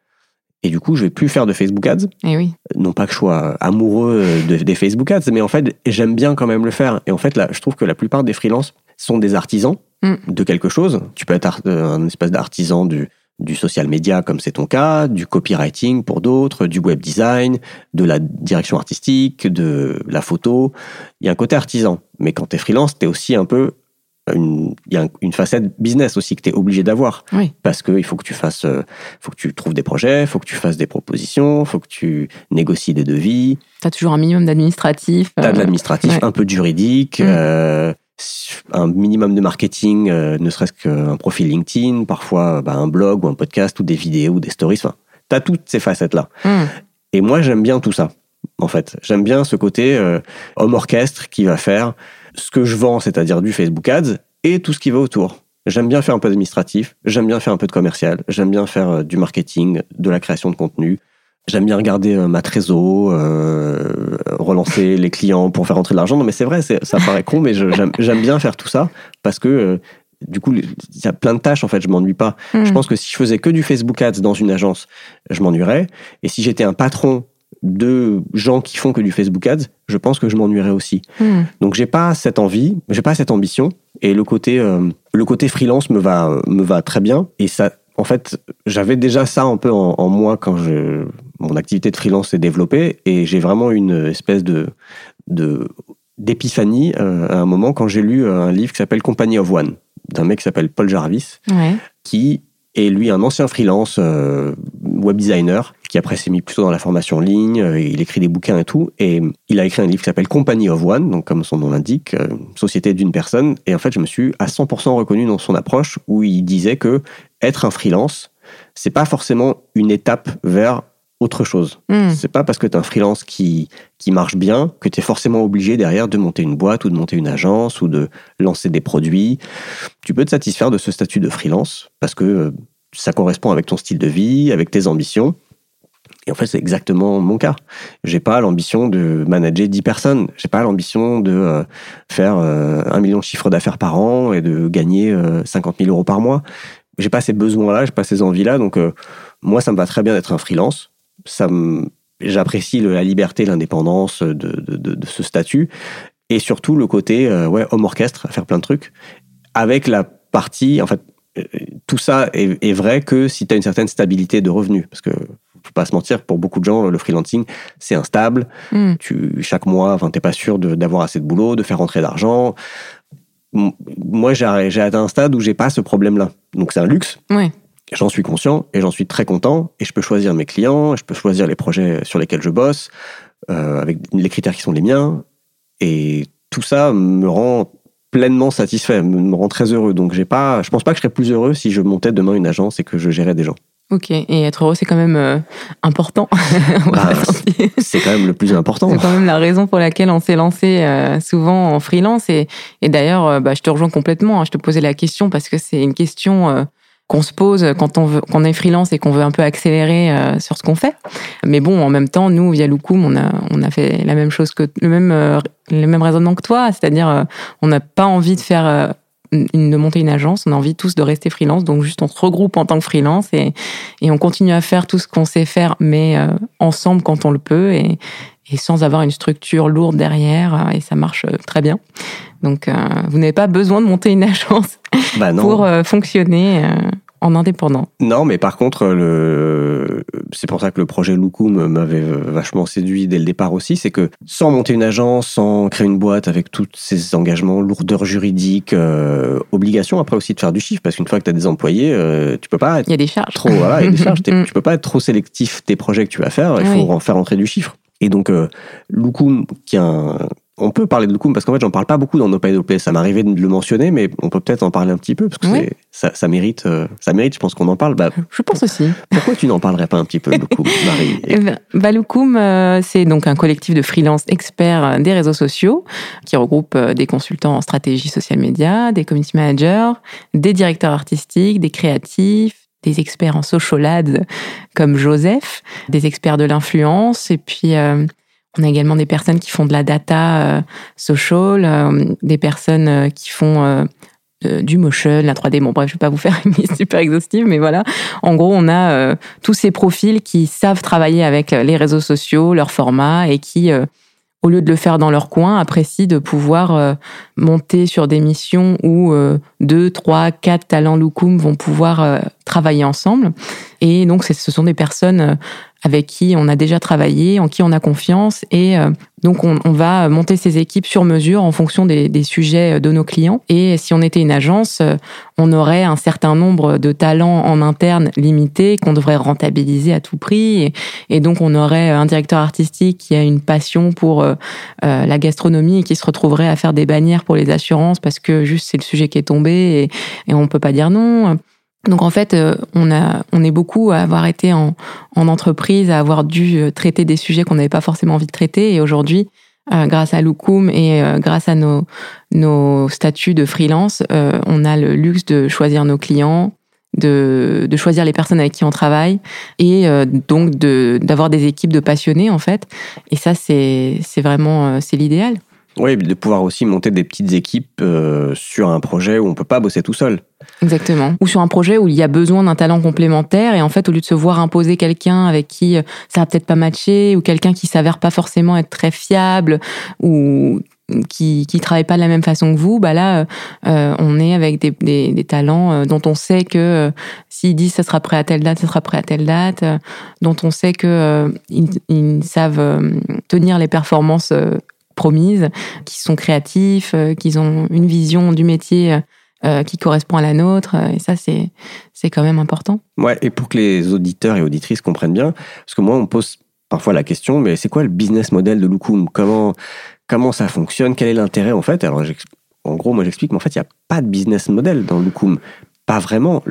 Et du coup, je vais plus faire de Facebook Ads. Eh oui. Non pas que je sois amoureux de- des Facebook Ads, mais en fait, j'aime bien quand même le faire. Et en fait, là, je trouve que la plupart des freelances sont des artisans Mm. de quelque chose. Tu peux être euh, un espèce d'artisan du, du social media, comme c'est ton cas, du copywriting pour d'autres, du web design, de la direction artistique, de la photo. Il y a un côté artisan. Mais quand tu es freelance, tu es aussi un peu. Une, il y a un- une facette business aussi que tu es obligé d'avoir Oui. parce qu'il faut que tu fasses, euh, faut que tu trouves des projets, faut que tu fasses des propositions, faut que tu négocies des devis, T'as toujours un minimum d'administratif. t'as de euh, l'administratif, ouais. un peu de juridique, Mm. euh, un minimum de marketing, euh, ne serait-ce qu'un profil LinkedIn, parfois bah, un blog ou un podcast ou des vidéos ou des stories. Enfin, t'as toutes ces facettes-là. hum, Et moi, j'aime bien tout ça, en fait. J'aime bien ce côté euh, homme orchestre qui va faire ce que je vends, c'est-à-dire du Facebook Ads, et tout ce qui va autour. J'aime bien faire un peu d'administratif, j'aime bien faire un peu de commercial, j'aime bien faire euh, du marketing, de la création de contenu. J'aime bien regarder euh, ma trésor, euh, relancer [laughs] les clients pour faire entrer de l'argent. Non, mais c'est vrai, ça paraît con, mais j'aime bien faire tout ça parce que euh, du coup, il y a plein de tâches en fait, je m'ennuie pas. hum. Je pense que si je faisais que du Facebook Ads dans une agence, je m'ennuierais. Et si j'étais un patron de gens qui font que du Facebook Ads, je pense que je m'ennuierais aussi. hum. Donc j'ai pas cette envie, j'ai pas cette ambition. Et le côté, euh, le côté freelance me va, me va très bien. Et ça, en fait, j'avais déjà ça un peu en, en moi quand je, mon activité de freelance s'est développée. Et j'ai vraiment une espèce de, de d'épiphanie euh, à un moment quand j'ai lu un livre qui s'appelle Company of One d'un mec qui s'appelle Paul Jarvis Ouais. qui est lui un ancien freelance euh, web designer qui après s'est mis plutôt dans la formation en ligne, euh, il écrit des bouquins et tout, et il a écrit un livre qui s'appelle Company of One, donc comme son nom l'indique, société d'une personne, et en fait je me suis à 100% reconnu dans son approche où il disait que être un freelance, c'est pas forcément une étape vers autre chose. Hum. C'est pas parce que tu es un freelance qui, qui marche bien que tu es forcément obligé derrière de monter une boîte ou de monter une agence ou de lancer des produits. Tu peux te satisfaire de ce statut de freelance parce que euh, ça correspond avec ton style de vie, avec tes ambitions. Et en fait, c'est exactement mon cas. J'ai pas l'ambition de manager 10 personnes. J'ai pas l'ambition de euh, faire euh, un million de chiffres d'affaires par an et de gagner euh, 50 000 euros par mois. J'ai pas ces besoins-là, j'ai pas ces envies-là. Donc, moi, ça me va très bien d'être un freelance ça j'apprécie la liberté, l'indépendance de, de, de, de, ce statut, et surtout le côté euh, ouais, homme orchestre, faire plein de trucs, avec la partie, en fait, euh, tout ça est, est vrai que si tu as une certaine stabilité de revenus, parce que faut pas se mentir, pour beaucoup de gens, le freelancing, c'est instable. Mm. Tu, chaque mois, enfin, t'es pas sûr d'avoir assez de boulot, de faire rentrer d'argent. Moi, j'ai atteint un stade où j'ai pas ce problème-là. Donc, c'est un luxe. Ouais. J'en suis conscient et j'en suis très content. Et je peux choisir mes clients, je peux choisir les projets sur lesquels je bosse, euh, avec les critères qui sont les miens. Et tout ça me rend pleinement satisfait, me, me rend très heureux. Donc, j'ai pas, je pense pas que je serais plus heureux si je montais demain une agence et que je gérais des gens. Ok. Et être heureux, c'est quand même euh, important. [laughs] Bah. C'est quand même le plus important. C'est quand même la raison pour laquelle on s'est lancé euh, souvent en freelance. Et, et d'ailleurs, euh, bah, je te rejoins complètement. hein. Je te posais la question parce que c'est une question qu'on se pose quand on, veut, qu'on est freelance et qu'on veut un peu accélérer euh, sur ce qu'on fait. Mais bon, en même temps, nous, via Loukoum, on a, on a fait la même chose que le même, euh, le même raisonnement que toi. C'est-à-dire, euh, on n'a pas envie de faire. euh, une- de monter une agence, on a envie tous de rester freelance, donc juste on se regroupe en tant que freelance et, et on continue à faire tout ce qu'on sait faire, mais euh, ensemble quand on le peut et, et sans avoir une structure lourde derrière, euh, et ça marche très bien. Donc, euh, vous n'avez pas besoin de monter une agence [laughs] Bah non. pour euh, fonctionner euh, en indépendant. Non, mais par contre, le... c'est pour ça que le projet Loukoum m'avait vachement séduit dès le départ aussi, c'est que sans monter une agence, sans créer une boîte avec tous ces engagements, lourdeurs juridiques, euh, obligations après aussi de faire du chiffre, parce qu'une fois que tu as des employés, euh, tu peux pas être Il y a des charges. trop, voilà, il y a des charges, [laughs] Mm. tu peux pas être trop sélectif des projets que tu vas faire, il faut Oui. en faire entrer du chiffre. Et donc, euh, Loukoum, qui a un- on peut parler de Loukoum parce qu'en fait, j'en parle pas beaucoup dans nos pays Ça m'arrivait de le mentionner, mais on peut peut-être en parler un petit peu parce que Oui. ça, ça mérite, euh, ça mérite, je pense qu'on en parle. Bah, Je pense aussi. pourquoi tu n'en parlerais pas un petit peu, [laughs] Loukoum, Marie Eh ben, Valoukoum, euh, c'est donc un collectif de freelance experts euh, des réseaux sociaux qui regroupe euh, des consultants en stratégie social media, des community managers, des directeurs artistiques, des créatifs, des experts en social ads comme Joseph, des experts de l'influence et puis euh, on a également des personnes qui font de la data euh, social, euh, des personnes euh, qui font du motion, la 3D. Bon, bref, je vais pas vous faire une liste super exhaustive, mais voilà. En gros, on a tous ces profils qui savent travailler avec les réseaux sociaux, leur format, et qui, au lieu de le faire dans leur coin, apprécient de pouvoir monter sur des missions où deux, trois, quatre talents Loukoum vont pouvoir travailler ensemble. Et donc, ce sont des personnes euh, avec qui on a déjà travaillé, en qui on a confiance, et euh, donc on, va monter ces équipes sur mesure en fonction des, sujets de nos clients. Et si on était une agence, euh, on aurait un certain nombre de talents en interne limités qu'on devrait rentabiliser à tout prix. Et, donc, on aurait un directeur artistique qui a une passion pour euh, euh, la gastronomie et qui se retrouverait à faire des bannières pour les assurances parce que juste c'est le sujet qui est tombé et, et on peut pas dire non. Donc en fait, euh, on a, on est beaucoup à avoir été en, en entreprise, à avoir dû euh, traiter des sujets qu'on n'avait pas forcément envie de traiter. Et aujourd'hui, euh, grâce à Loukoum et grâce à nos, nos statuts de freelance, on a le luxe de choisir nos clients, de, de choisir les personnes avec qui on travaille et donc de d'avoir des équipes de passionnés en fait. Et ça, c'est vraiment c'est l'idéal. Oui, de pouvoir aussi monter des petites équipes sur un projet où on peut pas bosser tout seul. Exactement. Ou sur un projet où il y a besoin d'un talent complémentaire et en fait, au lieu de se voir imposer quelqu'un avec qui euh, ça va peut-être pas matcher ou quelqu'un qui s'avère pas forcément être très fiable ou qui qui travaille pas de la même façon que vous, bah là, euh, on est avec des, des, des talents euh, dont on sait que euh, s'ils disent ça sera prêt à telle date, ça sera prêt à telle date, euh, dont on sait que euh, ils, ils savent euh, tenir les performances euh, promises, qui sont créatifs, euh, qu'ils ont une vision du métier euh, qui correspond à la nôtre. euh, Et ça, c'est quand même important. Ouais, et pour que les auditeurs et auditrices comprennent bien, parce que moi, on pose parfois la question, mais c'est quoi le business model de Loukoum Comment comment ça fonctionne? Quel est l'intérêt en fait? Alors, en gros, moi, j'explique, mais en fait, il n'y a pas de business model dans Loukoum. Pas vraiment.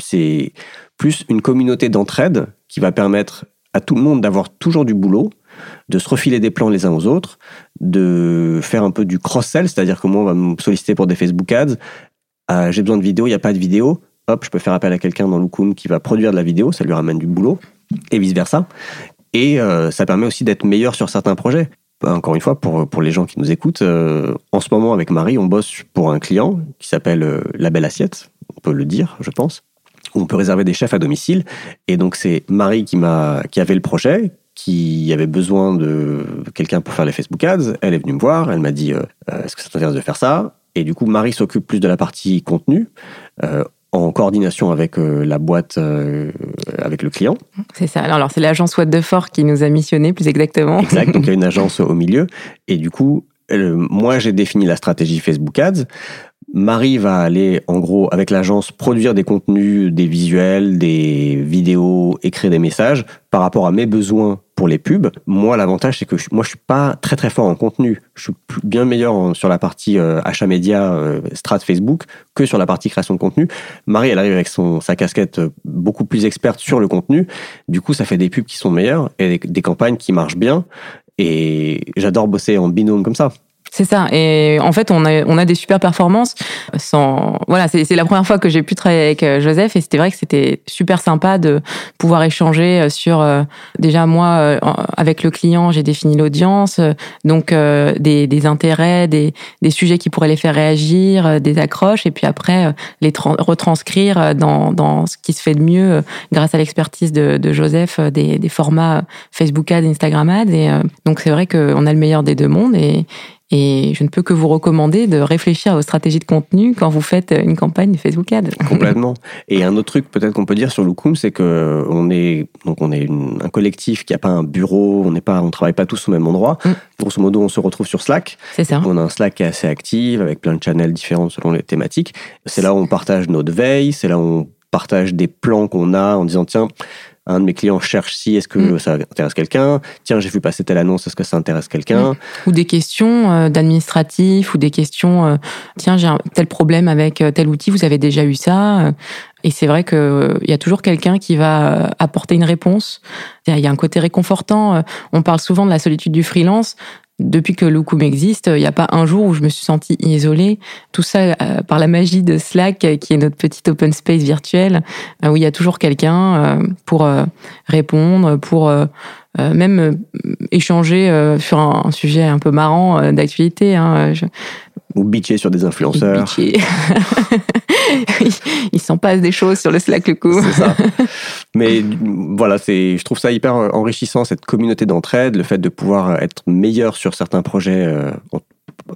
C'est plus une communauté d'entraide qui va permettre à tout le monde d'avoir toujours du boulot, de se refiler des plans les uns aux autres, de faire un peu du cross-sell, c'est-à-dire que moi, on va me solliciter pour des Facebook ads. Ah, j'ai besoin de vidéos, il n'y a pas de vidéo. Hop, je peux faire appel à quelqu'un dans Loukoum qui va produire de la vidéo, ça lui ramène du boulot, et vice-versa. Et euh, ça permet aussi d'être meilleur sur certains projets. Encore une fois, pour, pour les gens qui nous écoutent, euh, en ce moment, avec Marie, on bosse pour un client qui s'appelle euh, La Belle Assiette, on peut le dire, je pense, on peut réserver des chefs à domicile. Et donc, c'est Marie qui, m'a, qui avait le projet, qui avait besoin de quelqu'un pour faire les Facebook Ads. Elle est venue me voir, elle m'a dit euh, Est-ce que ça t'intéresse de faire ça? Et du coup, Marie s'occupe plus de la partie contenu. Euh, en coordination avec euh, la boîte, euh, avec le client. C'est ça. Alors, c'est l'agence What the Fort qui nous a missionné, plus exactement. Exact. Donc, il y a une [laughs] agence au milieu. Et du coup, moi, j'ai défini la stratégie Facebook Ads. Marie va aller, en gros, avec l'agence, produire des contenus, des visuels, des vidéos, écrire des messages par rapport à mes besoins pour les pubs. Moi, l'avantage, c'est que je, moi, je suis pas très très fort en contenu. Je suis bien meilleur sur la partie euh, achat média, euh, strat Facebook, que sur la partie création de contenu. Marie, elle arrive avec son, sa casquette euh, beaucoup plus experte sur le contenu. Du coup, ça fait des pubs qui sont meilleures et des campagnes qui marchent bien. Et j'adore bosser en binôme comme ça. C'est ça. Et en fait, on a, on a des super performances. Sans, voilà, c'est la première fois que j'ai pu travailler avec euh, Joseph et c'était vrai que c'était super sympa de pouvoir échanger euh, sur. Euh, déjà, moi, avec le client, j'ai défini l'audience, donc des, des, intérêts, des, des, sujets qui pourraient les faire réagir, des accroches, et puis après les retranscrire dans, dans ce qui se fait de mieux grâce à l'expertise de, de, Joseph des, des formats Facebook Ads, Instagram Ads. Et donc c'est vrai qu'on a le meilleur des deux mondes et et je ne peux que vous recommander de réfléchir aux stratégies de contenu quand vous faites une campagne Facebook Ads. [laughs] Complètement. Et un autre truc peut-être qu'on peut dire sur Lookoom, c'est que on est donc on est un collectif qui n'a pas un bureau, on n'est pas, on travaille pas tous au même endroit. Mm. Grosso modo, on se retrouve sur Slack. C'est ça. On a un Slack qui est assez actif avec plein de channels différents selon les thématiques. C'est là où on partage notre veille, c'est là où on partage des plans qu'on a en disant tiens un de mes clients cherche si est-ce que mm. ça intéresse quelqu'un Tiens, j'ai vu passer telle annonce, est-ce que ça intéresse quelqu'un? Ou des questions euh, d'administratif ou des questions euh, tiens, j'ai un tel problème avec euh, tel outil, vous avez déjà eu ça et c'est vrai qu'il y a toujours quelqu'un qui va apporter une réponse. Il y a un côté réconfortant. On parle souvent de la solitude du freelance depuis que Loukoum existe, il n'y a pas un jour où je me suis sentie isolée. Tout ça euh, par la magie de Slack, euh, qui est notre petit open space virtuel, euh, où il y a toujours quelqu'un pour répondre, pour même échanger sur un, sujet un peu marrant d'actualité. Ou bitcher sur des influenceurs. [laughs] il s'en passe des choses sur le Slack le coup. C'est ça. [laughs] Mais voilà, c'est, je trouve ça hyper enrichissant cette communauté d'entraide, le fait de pouvoir être meilleur sur certains projets. Euh,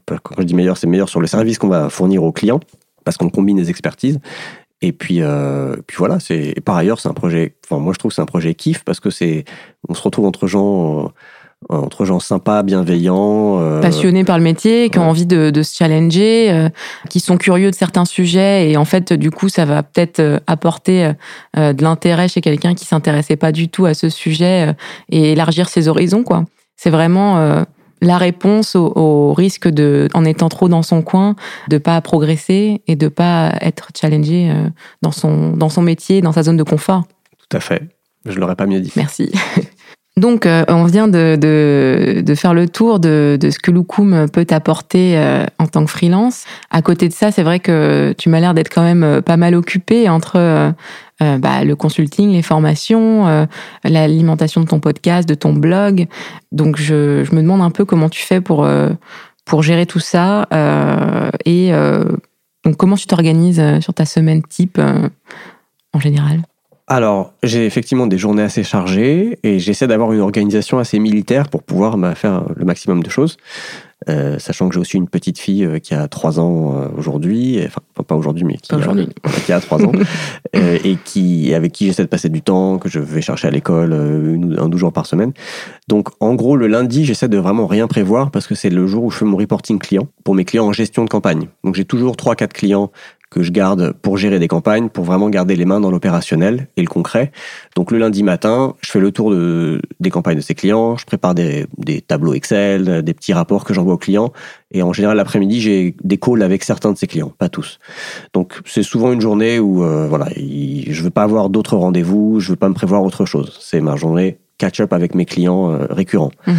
quand je dis meilleur, c'est meilleur sur le service qu'on va fournir aux clients parce qu'on combine les expertises. Et puis, euh, puis voilà, c'est par ailleurs c'est un projet. Enfin, moi je trouve que c'est un projet kiff parce que c'est, on se retrouve entre gens. Euh, entre gens sympas, bienveillants. Euh, Passionnés par le métier, qui ont envie de, se challenger, euh, qui sont curieux de certains sujets. Et en fait, du coup, ça va peut-être apporter de l'intérêt chez quelqu'un qui s'intéressait pas du tout à ce sujet et élargir ses horizons, quoi. C'est vraiment la réponse au, risque de, en étant trop dans son coin, de pas progresser et de pas être challengé dans son, dans son métier, dans sa zone de confort. Tout à fait. Je l'aurais pas mieux dit. Merci. [laughs] Donc, euh, on vient de, faire le tour de, ce que Loukoum peut apporter euh, en tant que freelance. À côté de ça, c'est vrai que tu m'as l'air d'être quand même euh, pas mal occupé entre bah, le consulting, les formations, l'alimentation de ton podcast, de ton blog. Donc, je, me demande un peu comment tu fais pour, gérer tout ça et comment tu t'organises sur ta semaine type en général? Alors, j'ai effectivement des journées assez chargées et j'essaie d'avoir une organisation assez militaire pour pouvoir bah, faire le maximum de choses. Euh, sachant que j'ai aussi une petite fille euh, qui a 3 ans euh, aujourd'hui, enfin pas aujourd'hui, mais qui, qui, a 3 ans, [laughs] et qui, avec qui j'essaie de passer du temps, que je vais chercher à l'école un 12 jours par semaine. Donc en gros, le lundi, j'essaie de vraiment rien prévoir parce que c'est le jour où je fais mon reporting client pour mes clients en gestion de campagne. Donc j'ai toujours 3-4 clients que je garde pour gérer des campagnes, pour vraiment garder les mains dans l'opérationnel et le concret. Donc le lundi matin, je fais le tour de, des campagnes de ces clients, je prépare des, des tableaux Excel, des petits rapports que j'envoie aux clients, et en général l'après-midi, j'ai des calls avec certains de ces clients, pas tous. Donc c'est souvent une journée où euh, voilà, je veux pas avoir d'autres rendez-vous, je veux pas me prévoir autre chose. C'est ma journée catch-up avec mes clients euh, récurrents. Mm-hmm.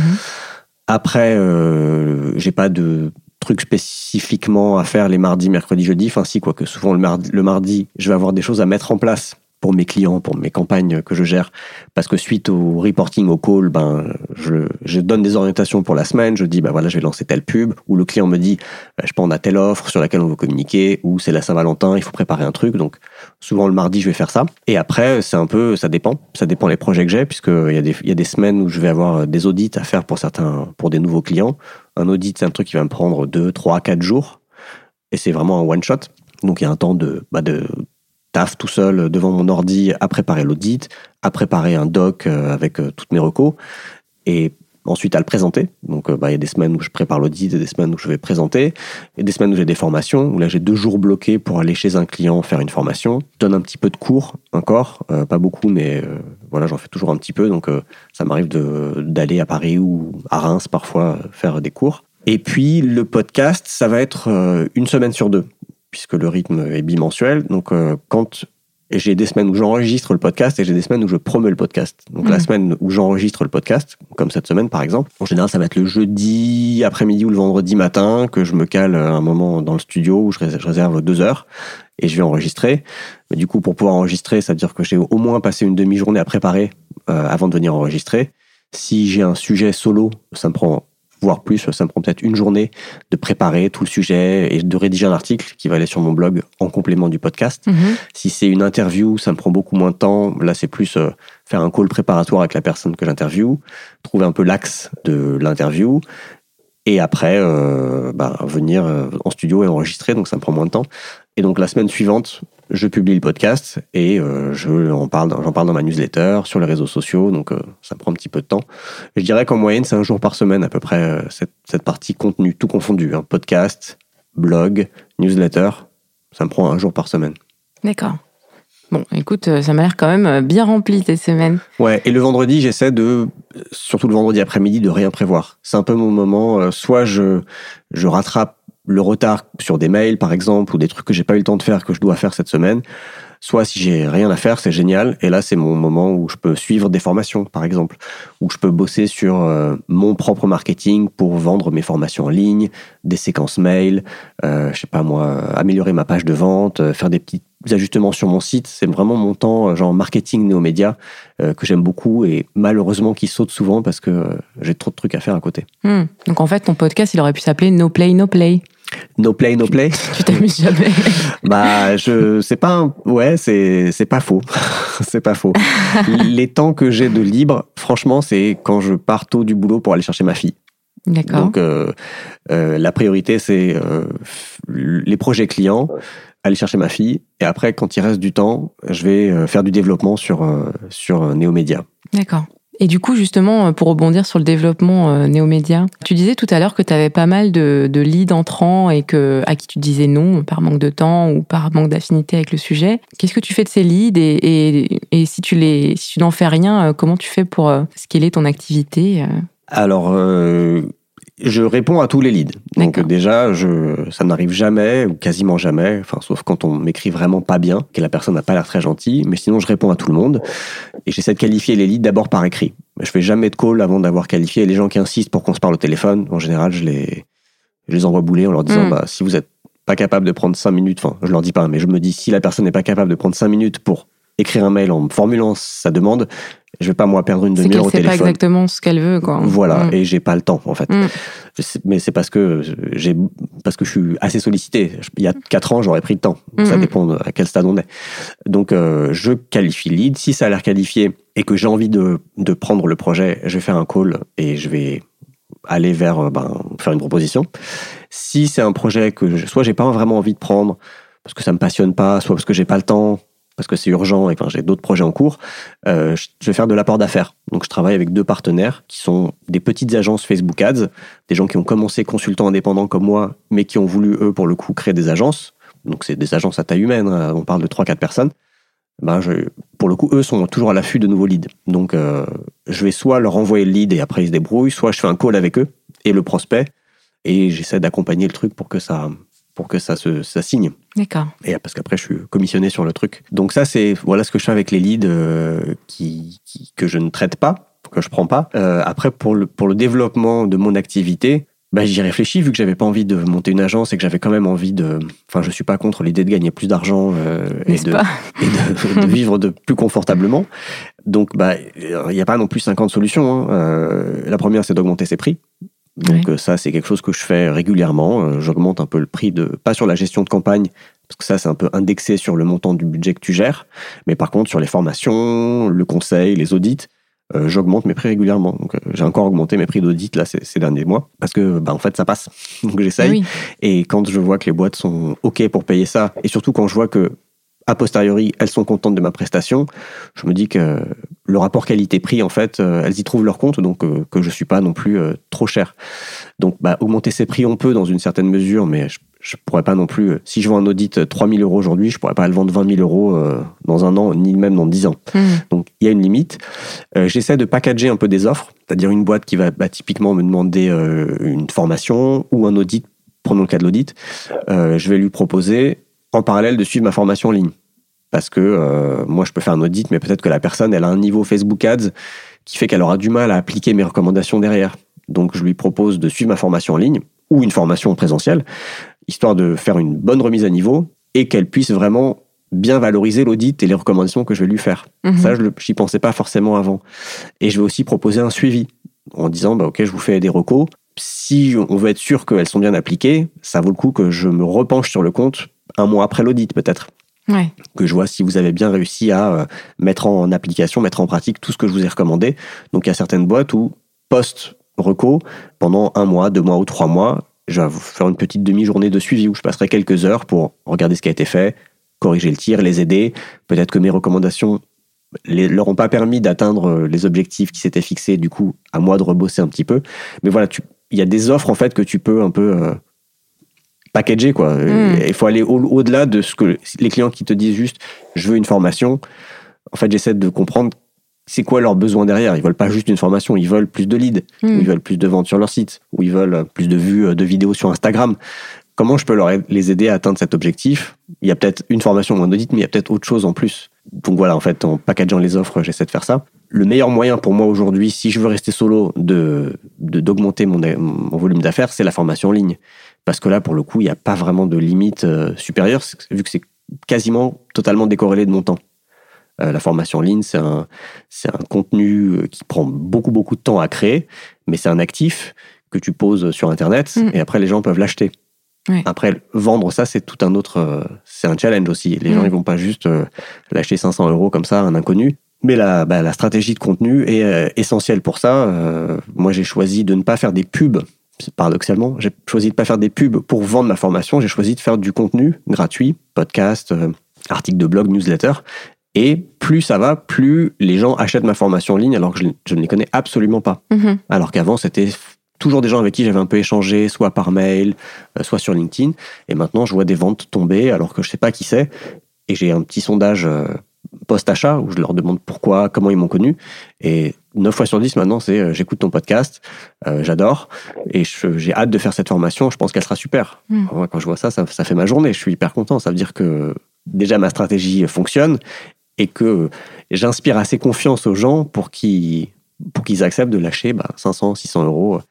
Après, euh, j'ai pas de trucs spécifiquement à faire les mardis, mercredis, jeudis. Enfin, si, quoique souvent le mardi, le mardi, je vais avoir des choses à mettre en place pour mes clients, pour mes campagnes que je gère, parce que suite au reporting, au call, ben, je, je donne des orientations pour la semaine, je dis, ben voilà, je vais lancer telle pub, ou le client me dit, ben, je pense on a telle offre sur laquelle on veut communiquer, ou c'est la Saint-Valentin, il faut préparer un truc, donc souvent le mardi, je vais faire ça. Et après, c'est un peu, ça dépend, ça dépend des projets que j'ai, puisqu'il y, a des, il y a des semaines où je vais avoir des audits à faire pour certains, pour des nouveaux clients. Un audit, c'est un truc qui va me prendre 2, 3, 4 jours, et c'est vraiment un one-shot. Donc il y a un temps de, bah de taf tout seul devant mon ordi à préparer l'audit, à préparer un doc euh, avec euh, toutes mes recos et ensuite à le présenter. Donc euh, bah, il y a des semaines où je prépare l'audit des semaines où je vais présenter et des semaines où j'ai des formations où là j'ai deux jours bloqués pour aller chez un client faire une formation. Je donne un petit peu de cours encore, pas beaucoup mais voilà j'en fais toujours un petit peu donc ça m'arrive d'aller à Paris ou à Reims parfois faire des cours. Et puis le podcast, ça va être une semaine sur deux puisque le rythme est bimensuel. Donc, euh, quand j'ai des semaines où j'enregistre le podcast et j'ai des semaines où je promeux le podcast. Donc, la mhm. semaine où j'enregistre le podcast, comme cette semaine par exemple, en général, ça va être le jeudi après-midi ou le vendredi matin que je me cale un moment dans le studio où je réserve deux heures et je vais enregistrer. Mais du coup, pour pouvoir enregistrer, ça veut dire que j'ai au moins passé une demi-journée à préparer euh, avant de venir enregistrer. Si j'ai un sujet solo, ça me prend voire plus. Ça me prend peut-être une journée de préparer tout le sujet et de rédiger un article qui va aller sur mon blog en complément du podcast. Mhm. Si c'est une interview, ça me prend beaucoup moins de temps. Là, c'est plus euh, faire un call préparatoire avec la personne que j'interviewe, trouver un peu l'axe de l'interview. Et après, euh, bah, venir euh, en studio et enregistrer, donc ça me prend moins de temps. Et donc la semaine suivante, je publie le podcast et euh, je en parle, j'en parle dans ma newsletter, sur les réseaux sociaux, donc euh, ça prend un petit peu de temps. Je dirais qu'en moyenne, c'est un jour par semaine à peu près euh, cette, cette, partie contenu, tout confondu, hein. podcast, blog, newsletter, ça me prend un jour par semaine. D'accord. Bon, écoute, ça m'a l'air quand même bien rempli tes semaines. Ouais, et le vendredi, j'essaie de, surtout le vendredi après-midi, de rien prévoir. C'est un peu mon moment, soit je, je rattrape le retard sur des mails, par exemple, ou des trucs que j'ai pas eu le temps de faire, que je dois faire cette semaine. Soit si j'ai rien à faire, c'est génial. Et là, c'est mon moment où je peux suivre des formations, par exemple, où je peux bosser sur euh, mon propre marketing pour vendre mes formations en ligne, des séquences mail, euh, je sais pas moi, améliorer ma page de vente, euh, faire des petits ajustements sur mon site. C'est vraiment mon temps, genre marketing néo-média, que j'aime beaucoup et malheureusement qui saute souvent parce que j'ai trop de trucs à faire à côté. Hmm. Donc en fait, ton podcast, il aurait pu s'appeler No Play, No Play. No play, no play. [laughs] Tu t'amuses jamais. [laughs] bah, je, c'est pas, ouais, c'est, c'est pas faux. [laughs] c'est pas faux. Les temps que j'ai de libre, franchement, c'est quand je pars tôt du boulot pour aller chercher ma fille. D'accord. Donc, euh, euh, la priorité, c'est euh, les projets clients, aller chercher ma fille, et après, quand il reste du temps, je vais faire du développement sur, sur Néomédia. D'accord. Et du coup, justement, euh, pour rebondir sur le développement euh, néomédia, tu disais tout à l'heure que tu avais pas mal de, de leads entrants et que, à qui tu disais non par manque de temps ou par manque d'affinité avec le sujet. Qu'est-ce que tu fais de ces leads et, et, et si tu les, si tu n'en fais rien, euh, comment tu fais pour scaler ton activité Alors, je réponds à tous les leads. Donc déjà, je, ça n'arrive jamais ou quasiment jamais, enfin sauf quand on m'écrit vraiment pas bien, que la personne n'a pas l'air très gentille. Mais sinon, je réponds à tout le monde et j'essaie de qualifier les leads d'abord par écrit. Je fais jamais de call avant d'avoir qualifié. les gens qui insistent pour qu'on se parle au téléphone, en général, je les, je les envoie bouler en leur disant, hmm. bah, si vous êtes pas capable de prendre cinq minutes, enfin, je leur dis pas, mais je me dis, si la personne n'est pas capable de prendre cinq minutes pour écrire un mail en formulant sa demande, je vais pas moi perdre une demi-heure au téléphone. C'est pas exactement ce qu'elle veut, quoi. Voilà, mm. et j'ai pas le temps en fait. Mm. Mais c'est parce que j'ai parce que je suis assez sollicité. Il y a quatre ans, j'aurais pris le temps. Ça mm, dépend à quel stade on est. Donc euh, je qualifie lead. Si ça a l'air qualifié et que j'ai envie de, de prendre le projet, je vais faire un call et je vais aller vers euh, ben, faire une proposition. Si c'est un projet que je, soit j'ai pas vraiment envie de prendre parce que ça me passionne pas, soit parce que j'ai pas le temps, parce que c'est urgent et que j'ai d'autres projets en cours, euh, je vais faire de l'apport d'affaires. Donc je travaille avec deux partenaires qui sont des petites agences Facebook Ads, des gens qui ont commencé consultants indépendants comme moi, mais qui ont voulu, eux, pour le coup, créer des agences. Donc c'est des agences à taille humaine, hein. on parle de 3-4 personnes. Ben, pour le coup, eux sont toujours à l'affût de nouveaux leads. Donc euh, je vais soit leur envoyer le lead et après ils se débrouillent, soit je fais un call avec eux et le prospect, et j'essaie d'accompagner le truc pour que ça, pour que ça se ça signe. D'accord. Et parce qu'après je suis commissionné sur le truc. Donc ça c'est voilà ce que je fais avec les leads euh, qui, qui, que je ne traite pas, que je prends pas. Euh, après pour le pour le développement de mon activité, bah, j'y réfléchis vu que j'avais pas envie de monter une agence et que j'avais quand même envie de. Enfin, je suis pas contre l'idée de gagner plus d'argent euh, et, de, pas? et de, de [laughs] vivre de plus confortablement. Donc, bah, il n'y a pas non plus 50 solutions. hein. Euh, la première, c'est d'augmenter ses prix. Donc, Ouais. euh, ça, c'est quelque chose que je fais régulièrement. Euh, J'augmente un peu le prix de. Pas sur la gestion de campagne, parce que ça, c'est un peu indexé sur le montant du budget que tu gères. Mais par contre, sur les formations, le conseil, les audits, euh, j'augmente mes prix régulièrement. Donc, euh, j'ai encore augmenté mes prix d'audit là ces, ces derniers mois parce que, bah, en fait, ça passe. [laughs] Donc, j'essaye. Oui. Et quand je vois que les boîtes sont OK pour payer ça, et surtout quand je vois que, a posteriori, elles sont contentes de ma prestation, je me dis que le rapport qualité-prix, en fait, euh, elles y trouvent leur compte, donc euh, que je suis pas non plus euh, trop cher. Donc, bah, augmenter ses prix, on peut dans une certaine mesure, mais je, je pourrais pas non plus. si je vends un audit euh, 3 000 euros aujourd'hui, je pourrais pas le vendre 20 000 euros dans un an, ni même dans 10 ans. Mhm. Donc il y a une limite. J'essaie de packager un peu des offres, c'est-à-dire une boîte qui va bah, typiquement me demander une formation ou un audit, prenons le cas de l'audit, je vais lui proposer en parallèle de suivre ma formation en ligne. Parce que euh, moi je peux faire un audit, mais peut-être que la personne elle a un niveau Facebook Ads qui fait qu'elle aura du mal à appliquer mes recommandations derrière. Donc je lui propose de suivre ma formation en ligne ou une formation en présentiel, histoire de faire une bonne remise à niveau et qu'elle puisse vraiment bien valoriser l'audit et les recommandations que je vais lui faire. Mhm. Ça, je n'y pensais pas forcément avant. Et je vais aussi proposer un suivi en disant, bah, OK, je vous fais des recos. Si on veut être sûr qu'elles sont bien appliquées, ça vaut le coup que je me repenche sur le compte un mois après l'audit, peut-être. Ouais. Que je vois si vous avez bien réussi à euh, mettre en application, mettre en pratique tout ce que je vous ai recommandé. Donc, il y a certaines boîtes où, post-reco, pendant un mois, deux mois ou trois mois, je vais vous faire une petite demi-journée de suivi où je passerai quelques heures pour regarder ce qui a été fait, corriger le tir, les aider. Peut-être que mes recommandations ne leur ont pas permis d'atteindre euh, les objectifs qui s'étaient fixés, du coup, à moi de rebosser un petit peu. Mais voilà, tu- il y a des offres en fait que tu peux un peu euh, packager quoi. Mm. Il faut aller au- au-delà de ce que les clients qui te disent juste je veux une formation. En fait, j'essaie de comprendre c'est quoi leurs besoins derrière. Ils veulent pas juste une formation, ils veulent plus de leads, ou Mm. ils veulent plus de ventes sur leur site, ou ils veulent plus de vues euh, de vidéos sur Instagram. Comment je peux leur les aider à atteindre cet objectif? Il y a peut-être une formation ou un audit, mais il y a peut-être autre chose en plus. Donc voilà, en fait, en packageant les offres, j'essaie de faire ça. Le meilleur moyen pour moi aujourd'hui, si je veux rester solo, de de- d'augmenter mon, mon volume d'affaires, c'est la formation en ligne. Parce que là, pour le coup, il n'y a pas vraiment de limite euh, supérieure, vu que c'est quasiment totalement décorrélé de mon temps. Euh, la formation en ligne, c'est un, contenu euh, qui prend beaucoup, beaucoup de temps à créer, mais c'est un actif que tu poses sur Internet Mm. et après, les gens peuvent l'acheter. Ouais. Après, vendre ça, c'est tout un autre. c'est un challenge aussi. Les gens, Mm. ils vont pas juste lâcher 500 euros comme ça à un inconnu. Mais la, bah, la stratégie de contenu est essentielle pour ça. Euh, moi, j'ai choisi de ne pas faire des pubs. Paradoxalement, j'ai choisi de ne pas faire des pubs pour vendre ma formation. J'ai choisi de faire du contenu gratuit, podcast, euh, articles de blog, newsletter. Et plus ça va, plus les gens achètent ma formation en ligne alors que je, je ne les connais absolument pas. Mhm. Alors qu'avant, c'était toujours des gens avec qui j'avais un peu échangé, soit par mail, euh, soit sur LinkedIn. Et maintenant, je vois des ventes tomber alors que je sais pas qui c'est. Et j'ai un petit sondage euh, post-achat où je leur demande pourquoi, comment ils m'ont connu. Et 9 fois sur 10 maintenant, c'est euh, j'écoute ton podcast, euh, j'adore, et j'ai hâte de faire cette formation, je pense qu'elle sera super. Mm. Moi, quand je vois ça, ça, ça fait ma journée, je suis hyper content. Ça veut dire que déjà ma stratégie fonctionne et que j'inspire assez confiance aux gens pour qu'ils pour qu'ils acceptent de lâcher bah, 500, 600 euros euh,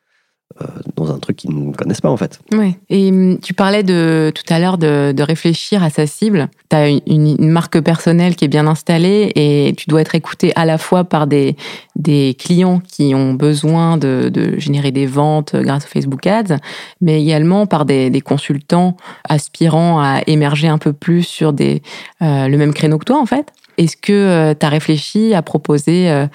dans un truc qu'ils ne connaissent pas en fait. Ouais. Et hum, tu parlais de tout à l'heure de, réfléchir à sa cible. Tu as une, marque personnelle qui est bien installée et tu dois être écouté à la fois par des, des clients qui ont besoin de, de générer des ventes grâce au Facebook Ads, mais également par des, consultants aspirant à émerger un peu plus sur des, euh, le même créneau que toi en fait. Est-ce que tu as réfléchi à proposer euh, euh,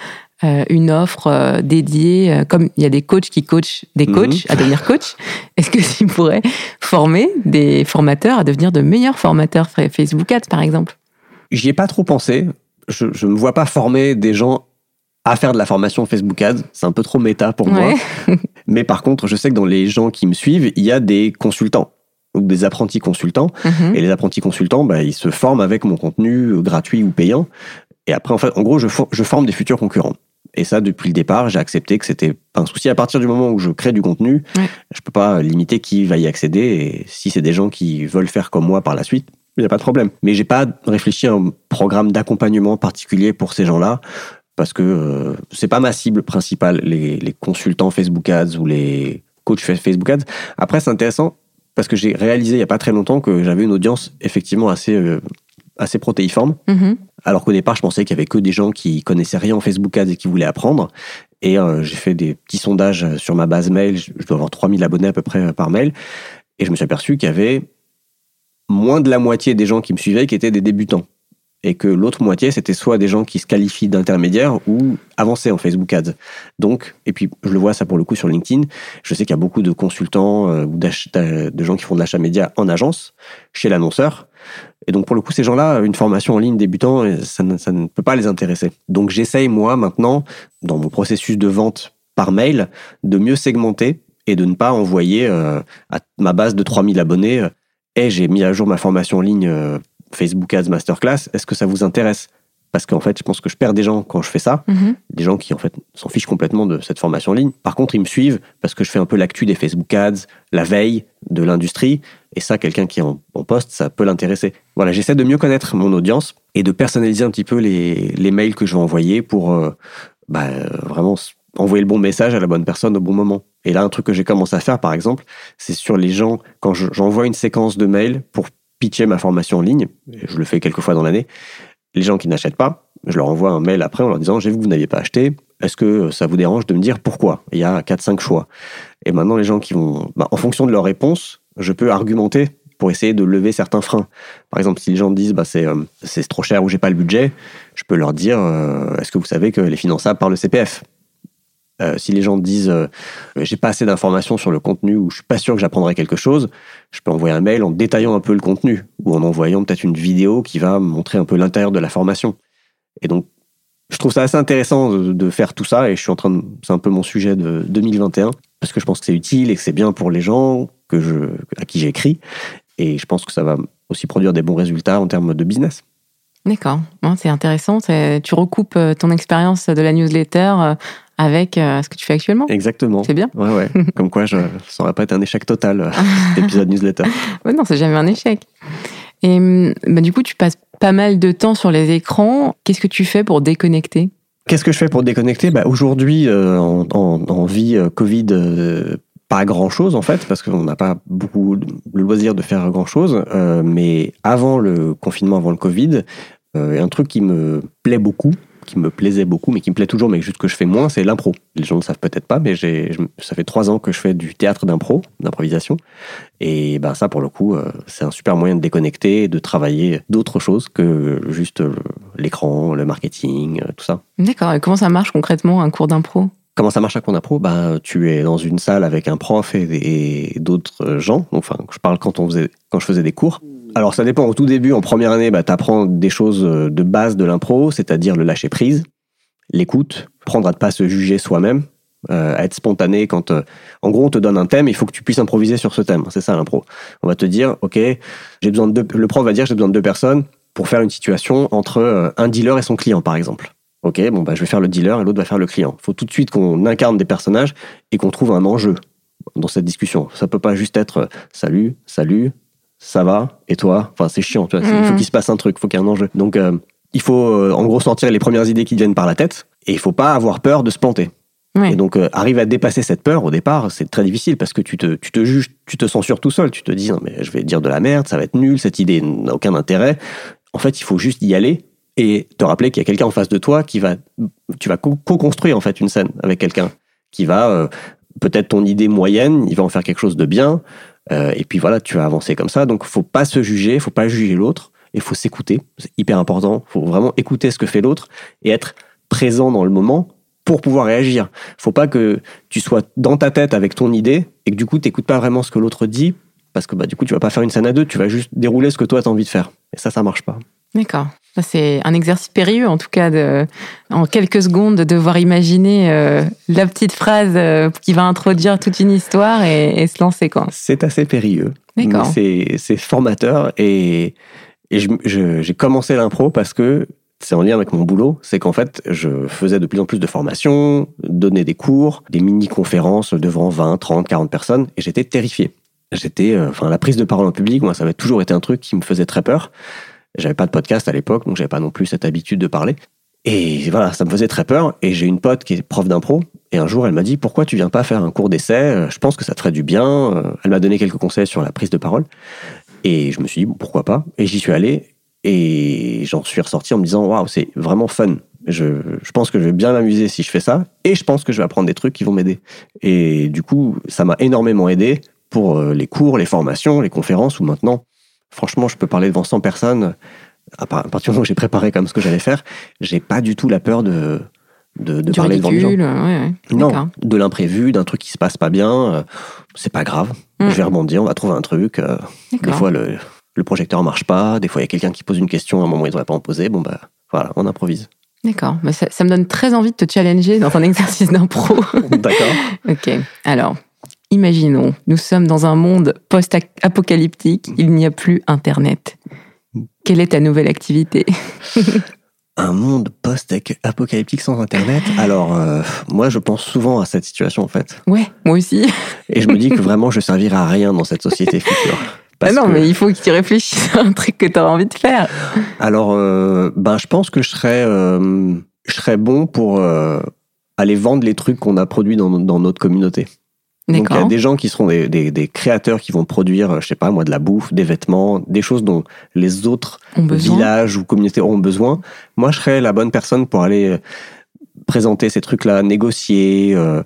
une offre euh, dédiée, euh, comme il y a des coachs qui coachent des Mhm. coachs à devenir coach, [laughs] est-ce que tu pourrais former des formateurs à devenir de meilleurs formateurs Facebook Ads, par exemple? J'y ai pas trop pensé. Je ne me vois pas former des gens à faire de la formation Facebook Ads. C'est un peu trop méta pour moi. [laughs] Mais par contre, je sais que dans les gens qui me suivent, il y a des consultants ou des apprentis consultants. Mhm. Et les apprentis consultants, bah, ils se forment avec mon contenu euh, gratuit ou payant. Et après, en fait, en gros, je, for- je forme des futurs concurrents. Et ça, depuis le départ, j'ai accepté que c'était pas un souci. À partir du moment où je crée du contenu, Ouais. je peux pas limiter qui va y accéder. Et si c'est des gens qui veulent faire comme moi par la suite, il n'y a pas de problème. Mais j'ai pas réfléchi à un programme d'accompagnement particulier pour ces gens-là. Parce que euh, c'est pas ma cible principale, les, les consultants Facebook Ads ou les coach Facebook Ads. Après, c'est intéressant parce que j'ai réalisé il n'y a pas très longtemps que j'avais une audience effectivement assez, euh, assez protéiforme. Mhm. Alors qu'au départ, je pensais qu'il y avait que des gens qui connaissaient rien en Facebook Ads et qui voulaient apprendre. Et euh, j'ai fait des petits sondages sur ma base mail. Je dois avoir 3000 abonnés à peu près par mail. Et je me suis aperçu qu'il y avait moins de la moitié des gens qui me suivaient qui étaient des débutants et que l'autre moitié, c'était soit des gens qui se qualifient d'intermédiaires ou avancés en Facebook Ads. Donc, et puis je le vois ça pour le coup sur LinkedIn, je sais qu'il y a beaucoup de consultants euh, ou de gens qui font de l'achat média en agence, chez l'annonceur. Et donc pour le coup, ces gens-là, une formation en ligne débutant, ça ne, ça ne peut pas les intéresser. Donc j'essaye moi maintenant, dans mon processus de vente par mail, de mieux segmenter et de ne pas envoyer euh, à ma base de 3000 abonnés, et euh, j'ai mis à jour ma formation en ligne Facebook Ads Masterclass, est-ce que ça vous intéresse? Parce qu'en fait, je pense que je perds des gens quand je fais ça, Mhm. des gens qui en fait s'en fichent complètement de cette formation en ligne. Par contre, ils me suivent parce que je fais un peu l'actu des Facebook Ads, la veille de l'industrie, et ça, quelqu'un qui est en, en poste, ça peut l'intéresser. Voilà, j'essaie de mieux connaître mon audience et de personnaliser un petit peu les, les mails que je vais envoyer pour euh, bah, euh, vraiment envoyer le bon message à la bonne personne au bon moment. Et là, un truc que j'ai commencé à faire, par exemple, c'est sur les gens, quand je- j'envoie une séquence de mails pour pitcher ma formation en ligne, je le fais quelques fois dans l'année, les gens qui n'achètent pas, je leur envoie un mail après en leur disant j'ai vu que vous n'aviez pas acheté, est-ce que ça vous dérange de me dire pourquoi? Il y a 4-5 choix. Et maintenant, les gens qui vont, bah, en fonction de leur réponse, je peux argumenter pour essayer de lever certains freins. Par exemple, si les gens disent bah, c'est euh, c'est trop cher ou j'ai pas le budget, je peux leur dire euh, est-ce que vous savez que les finançables par le CPF Euh, si les gens disent euh, j'ai pas assez d'informations sur le contenu ou je suis pas sûr que j'apprendrai quelque chose, je peux envoyer un mail en détaillant un peu le contenu ou en envoyant peut-être une vidéo qui va montrer un peu l'intérieur de la formation. Et donc, je trouve ça assez intéressant de, faire tout ça et je suis en train de, c'est un peu mon sujet de 2021 parce que je pense que c'est utile et que c'est bien pour les gens que je, à qui j'écris et je pense que ça va aussi produire des bons résultats en termes de business. D'accord, c'est intéressant. Tu recoupes euh, ton expérience de la newsletter euh, avec euh, ce que tu fais actuellement. Exactement. C'est bien. Ouais, ouais. [laughs] Comme quoi, je, ça aurait pas été un échec total, euh, [laughs] cet épisode newsletter. Ouais, non, c'est jamais un échec. Et hum, bah, du coup, tu passes pas mal de temps sur les écrans. Qu'est-ce que tu fais pour déconnecter? Qu'est-ce que je fais pour déconnecter? Bah, Aujourd'hui, euh, en, en- en vie euh, Covid, pas grand-chose en fait, parce qu'on n'a pas beaucoup le loisir de faire grand-chose. Euh, mais avant le confinement, avant le Covid, euh, un truc qui me plaît beaucoup, qui me plaisait beaucoup, mais qui me plaît toujours, mais juste que je fais moins, c'est l'impro. Les gens ne le savent peut-être pas, mais j'ai, ça fait trois ans que je fais du théâtre d'impro, d'improvisation. Et ben ça, pour le coup, euh, c'est un super moyen de déconnecter, et de travailler d'autres choses que juste euh, l'écran, le marketing, euh, tout ça. D'accord. Et comment ça marche concrètement un cours d'impro? Comment ça marche à Cours d'impro? Bah, Tu es dans une salle avec un prof et, et d'autres gens. Enfin, je parle quand, on faisait, quand je faisais des cours. Alors, ça dépend. Au tout début, en première année, bah, tu apprends des choses de base de l'impro, c'est-à-dire le lâcher prise, l'écoute, apprendre à ne pas se juger soi-même, euh, à être spontané quand... euh, en gros, on te donne un thème, il faut que tu puisses improviser sur ce thème. C'est ça l'impro. On va te dire, OK, j'ai besoin de deux... Le prof va dire, j'ai besoin de deux personnes pour faire une situation entre euh, un dealer et son client, par exemple. Ok, bon, bah, je vais faire le dealer et l'autre va faire le client. Il faut tout de suite qu'on incarne des personnages et qu'on trouve un enjeu dans cette discussion. Ça peut pas juste être euh, salut, salut, ça va, et toi? Enfin, c'est chiant, tu vois. Il faut Mhm. qu'il se passe un truc, il faut qu'il y ait un enjeu. Donc, euh, il faut euh, en gros sortir les premières idées qui te viennent par la tête et il faut pas avoir peur de se planter. Et donc, euh, arrive à dépasser cette peur au départ, c'est très difficile parce que tu te, tu te juges, tu te censures tout seul. Tu te dis, non, mais je vais dire de la merde, ça va être nul, cette idée n'a aucun intérêt. En fait, il faut juste y aller et te rappeler qu'il y a quelqu'un en face de toi qui va, tu vas co- co-construire en fait une scène avec quelqu'un qui va, euh, peut-être ton idée moyenne, il va en faire quelque chose de bien. Euh, et puis voilà, tu vas avancer comme ça. Donc, faut pas se juger, faut pas juger l'autre. Il faut s'écouter, c'est hyper important. faut vraiment écouter ce que fait l'autre et être présent dans le moment pour pouvoir réagir. Faut pas que tu sois dans ta tête avec ton idée et que du coup, tu n'écoutes pas vraiment ce que l'autre dit parce que bah, du coup, tu vas pas faire une scène à deux, tu vas juste dérouler ce que toi, tu as envie de faire. Et ça, ça marche pas. D'accord. C'est un exercice périlleux, en tout cas, de, en quelques secondes, de devoir imaginer euh, la petite phrase euh, qui va introduire toute une histoire et, et se lancer. C'est assez périlleux. D'accord. C'est formateur et, et j'ai commencé l'impro parce que c'est en lien avec mon boulot. C'est qu'en fait, je faisais de plus en plus de formations, donnais des cours, des mini-conférences devant 20, 30, 40 personnes et j'étais terrifié. J'étais, euh, enfin, la prise de parole en public, moi, ça avait toujours été un truc qui me faisait très peur. J'avais pas de podcast à l'époque, donc j'avais pas non plus cette habitude de parler. Et voilà, ça me faisait très peur. Et j'ai une pote qui est prof d'impro. Et un jour, elle m'a dit Pourquoi tu viens pas faire un cours d'essai? Je pense que ça te ferait du bien. Euh, Elle m'a donné quelques conseils sur la prise de parole. Et je me suis dit Pourquoi pas? Et j'y suis allé. Et j'en suis ressorti en me disant Waouh, c'est vraiment fun. Je, je pense que je vais bien m'amuser si je fais ça. Et je pense que je vais apprendre des trucs qui vont m'aider. Et du coup, ça m'a énormément aidé pour euh, les cours, les formations, les conférences, où maintenant, franchement, je peux parler devant 100 personnes. À par- à partir du moment où j'ai préparé comme ce que j'allais faire, j'ai pas du tout la peur de, de, parler devant les gens. ridicule, ouais, ouais. Non, de l'imprévu, d'un truc qui se passe pas bien, euh, c'est pas grave. Mm. Je vais rebondir, on va trouver un truc. euh, des fois, le, le projecteur marche pas. Des fois, il y a quelqu'un qui pose une question à un moment où il devrait pas en poser. Bon, bah, voilà, on improvise. D'accord. Bah, ça, ça me donne très envie de te challenger dans un [laughs] exercice d'impro. D'accord. [laughs] ok. Alors, imaginons, nous sommes dans un monde post-apocalyptique, il n'y a plus Internet. Quelle est ta nouvelle activité? [laughs] Un monde post-apocalyptique sans Internet? Alors, euh, moi, je pense souvent à cette situation, en fait. Ouais, moi aussi. Et je me dis que [laughs] vraiment, je servirai à rien dans cette société future. Ah non, que- mais il faut que tu réfléchisses à un truc que tu auras envie de faire. Alors, euh, ben, je pense que je serais, euh, je serais bon pour aller vendre les trucs qu'on a produits dans, dans notre communauté. Donc, il y a des gens qui seront des, des- des créateurs qui vont produire, euh, je sais pas moi, de la bouffe, des vêtements, des choses dont les autres villages ou communautés auront besoin. Moi, je serais la bonne personne pour aller euh, présenter ces trucs-là, négocier. euh,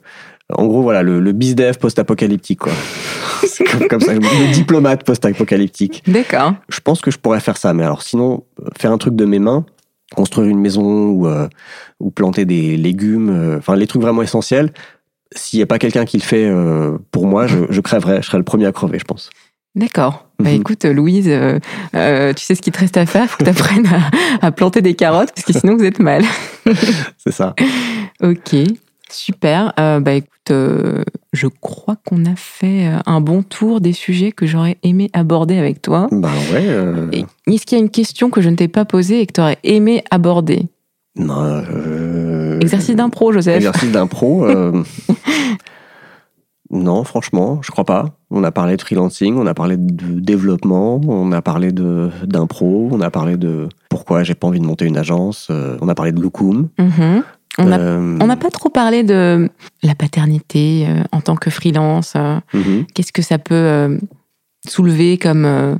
en gros, voilà, le, le bizdev post-apocalyptique, quoi. [laughs] C'est comme, comme ça, le diplomate post-apocalyptique. D'accord. Je pense que je pourrais faire ça, mais alors sinon, faire un truc de mes mains, construire une maison ou, euh, ou planter des légumes, euh, enfin les trucs vraiment essentiels, s'il n'y a pas quelqu'un qui le fait euh, pour moi, je, je crèverais, je serais le premier à crever, je pense. D'accord. Bah Mhm. écoute, Louise, euh, euh, tu sais ce qu'il te reste à faire. Faut que tu apprennes à, à planter des carottes, parce que sinon vous êtes mal. [laughs] C'est ça. Ok, super. Euh, bah écoute, euh, je crois qu'on a fait euh, un bon tour des sujets que j'aurais aimé aborder avec toi. Bah ouais. euh, Est-ce qu'il y a une question que je ne t'ai pas posée et que tu aurais aimé aborder? Non, euh, Exercice d'impro, Joseph. Exercice d'impro. euh, [laughs] non, franchement, je crois pas. On a parlé de freelancing, on a parlé de développement, on a parlé de d'impro, on a parlé de pourquoi j'ai pas envie de monter une agence, euh, on a parlé de Lookoom. Mhm. On n'a Euh, pas trop parlé de la paternité euh, en tant que freelance. euh, mhm. Qu'est-ce que ça peut soulever comme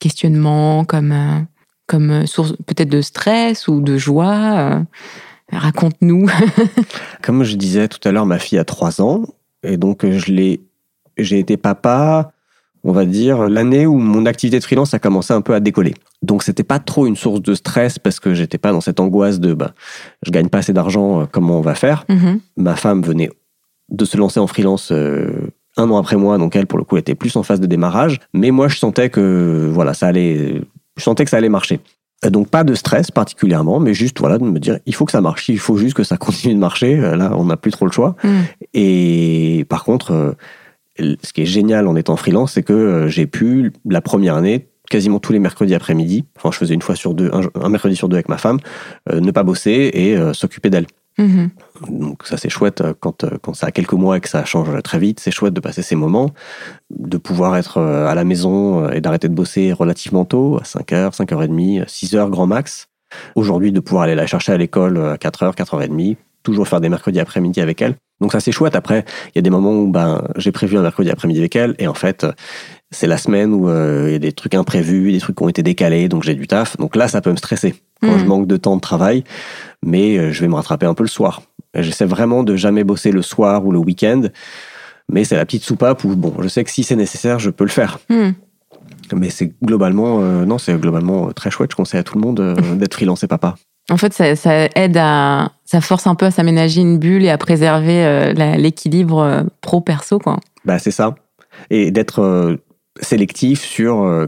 questionnement, comme, comme source peut-être de stress ou de joie Raconte-nous. [laughs] Comme je disais tout à l'heure, ma fille a 3 ans, et donc euh, je l'ai, j'ai été papa, on va dire, l'année où mon activité de freelance a commencé un peu à décoller. Donc c'était pas trop une source de stress parce que j'étais pas dans cette angoisse de bah, je gagne pas assez d'argent, euh, comment on va faire? Mhm. Ma femme venait de se lancer en freelance euh, un an après moi, donc elle pour le coup était plus en phase de démarrage, mais moi je sentais que voilà ça allait, je sentais que ça allait marcher. Euh, Donc pas de stress particulièrement, mais juste voilà de me dire il faut que ça marche, il faut juste que ça [laughs] continue de marcher. Euh, Là on n'a plus trop le choix. Mhm. Et par contre, euh, ce qui est génial en étant freelance, c'est que j'ai pu, la première année, quasiment tous les mercredis après-midi, enfin je faisais une fois sur deux, un, un mercredi sur deux avec ma femme, euh, ne pas bosser et euh, s'occuper d'elle. Mhm. Donc ça c'est chouette euh, quand, euh, quand ça a quelques mois et que ça change très vite, c'est chouette de passer ces moments, de pouvoir être euh, à la maison et d'arrêter de bosser relativement tôt, à 5h, 5h30, 6h grand max. Aujourd'hui de pouvoir aller la chercher à l'école à 4h, 4h30, toujours faire des mercredis après-midi avec elle. Donc ça c'est chouette. Après, il y a des moments où ben, j'ai prévu un mercredi après-midi avec elle et en fait c'est la semaine où il y a des trucs imprévus, des trucs qui ont été décalés, donc j'ai du taf. Donc là ça peut me stresser quand je manque de temps de travail, mais euh, je vais me rattraper un peu le soir. J'essaie vraiment de jamais bosser le soir ou le week-end, mais c'est la petite soupape où bon, je sais que si c'est nécessaire, je peux le faire. Mhm. Mais c'est globalement, euh, non, c'est globalement euh, très chouette. Je conseille à tout le monde euh, d'être freelance et papa. En fait, ça, ça aide à. Ça force un peu à s'aménager une bulle et à préserver euh, l'équilibre euh, pro-perso, quoi. Bah, c'est ça. Et d'être sélectif sur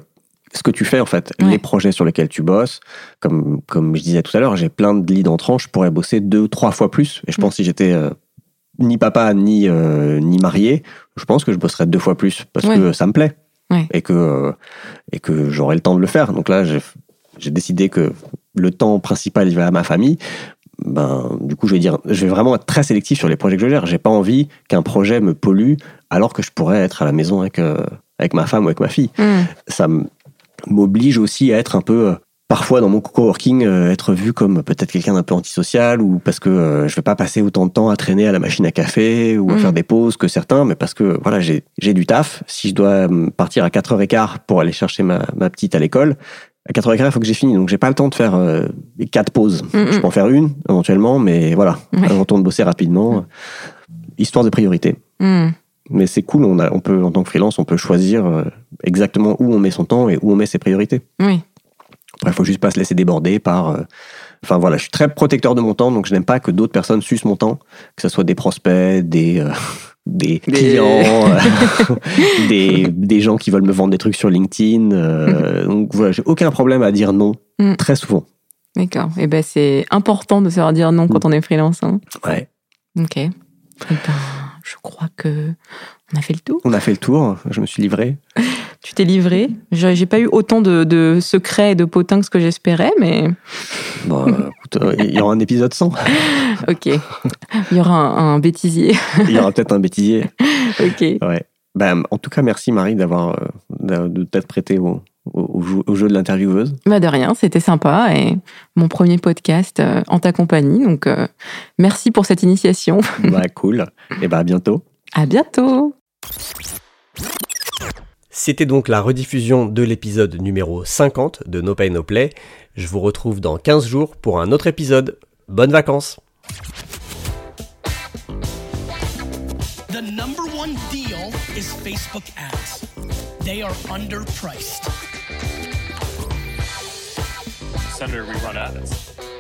ce que tu fais, en fait, Ouais. les projets sur lesquels tu bosses. Comme, comme je disais tout à l'heure, j'ai plein de leads entrants, je pourrais bosser deux, trois fois plus. Et je pense que si j'étais euh, ni papa, ni, euh, ni marié, je pense que je bosserais deux fois plus parce Ouais. que ça me plaît. Ouais. Et que, euh, et que j'aurai le temps de le faire. Donc là, j'ai décidé que le temps principal, il va à ma famille. Ben, du coup, je vais dire, je vais vraiment être très sélectif sur les projets que je gère. J'ai pas envie qu'un projet me pollue alors que je pourrais être à la maison avec, euh, avec ma femme ou avec ma fille. Mhm. Ça m'oblige aussi à être un peu euh, parfois dans mon coworking euh, être vu comme peut-être quelqu'un d'un peu antisocial ou parce que euh, je vais pas passer autant de temps à traîner à la machine à café ou à Mm. faire des pauses que certains, mais parce que voilà, j'ai j'ai du taf. Si je dois hum, partir à 4h15 pour aller chercher ma, ma petite à l'école, à 4h15, il faut que j'ai fini. Donc j'ai pas le temps de faire euh, quatre pauses. Mm, Je mm. peux en faire une éventuellement, mais voilà, Ouais. on retourne bosser rapidement. Histoire de priorité. Mais c'est cool, on, a, on peut, en tant que freelance, on peut choisir euh, exactement où on met son temps et où on met ses priorités. Oui. Après, il faut juste pas se laisser déborder par. euh, Enfin voilà, je suis très protecteur de mon temps, donc je n'aime pas que d'autres personnes sucent mon temps, que ce soit des prospects, des, euh, [laughs] des Des- clients, [laughs] euh, des, des gens qui veulent me vendre des trucs sur LinkedIn. euh, [laughs] donc voilà, j'ai aucun problème à dire non, Mm. très souvent. D'accord. Et ben c'est important de savoir dire non quand on est freelance. hein. Ouais. Ok. Eh ben, je crois que on a fait le tour. On a fait le tour, je me suis livré. [laughs] Tu t'es livré. J'ai pas eu autant de, de secrets et de potins que ce que j'espérais, mais [laughs] Bon, euh, écoute, euh, il y aura un épisode 100. [laughs] ok. Il y aura un, un bêtisier. Il y aura peut-être un bêtisier. ok. Ouais. Ben, en tout cas, merci Marie d'avoir euh, t'être prêtée au, au, au jeu- au jeu de l'intervieweuse. Bah de rien, c'était sympa et mon premier podcast euh, en ta compagnie. Donc euh, merci pour cette initiation. [laughs] bah cool. Et bah à bientôt. À bientôt. C'était donc la rediffusion de l'épisode numéro 50 de No Pay No Play. Je vous retrouve dans 15 jours pour un autre épisode. Bonnes vacances The number one deal is Facebook ads. They are underpriced. Senator, we run ads.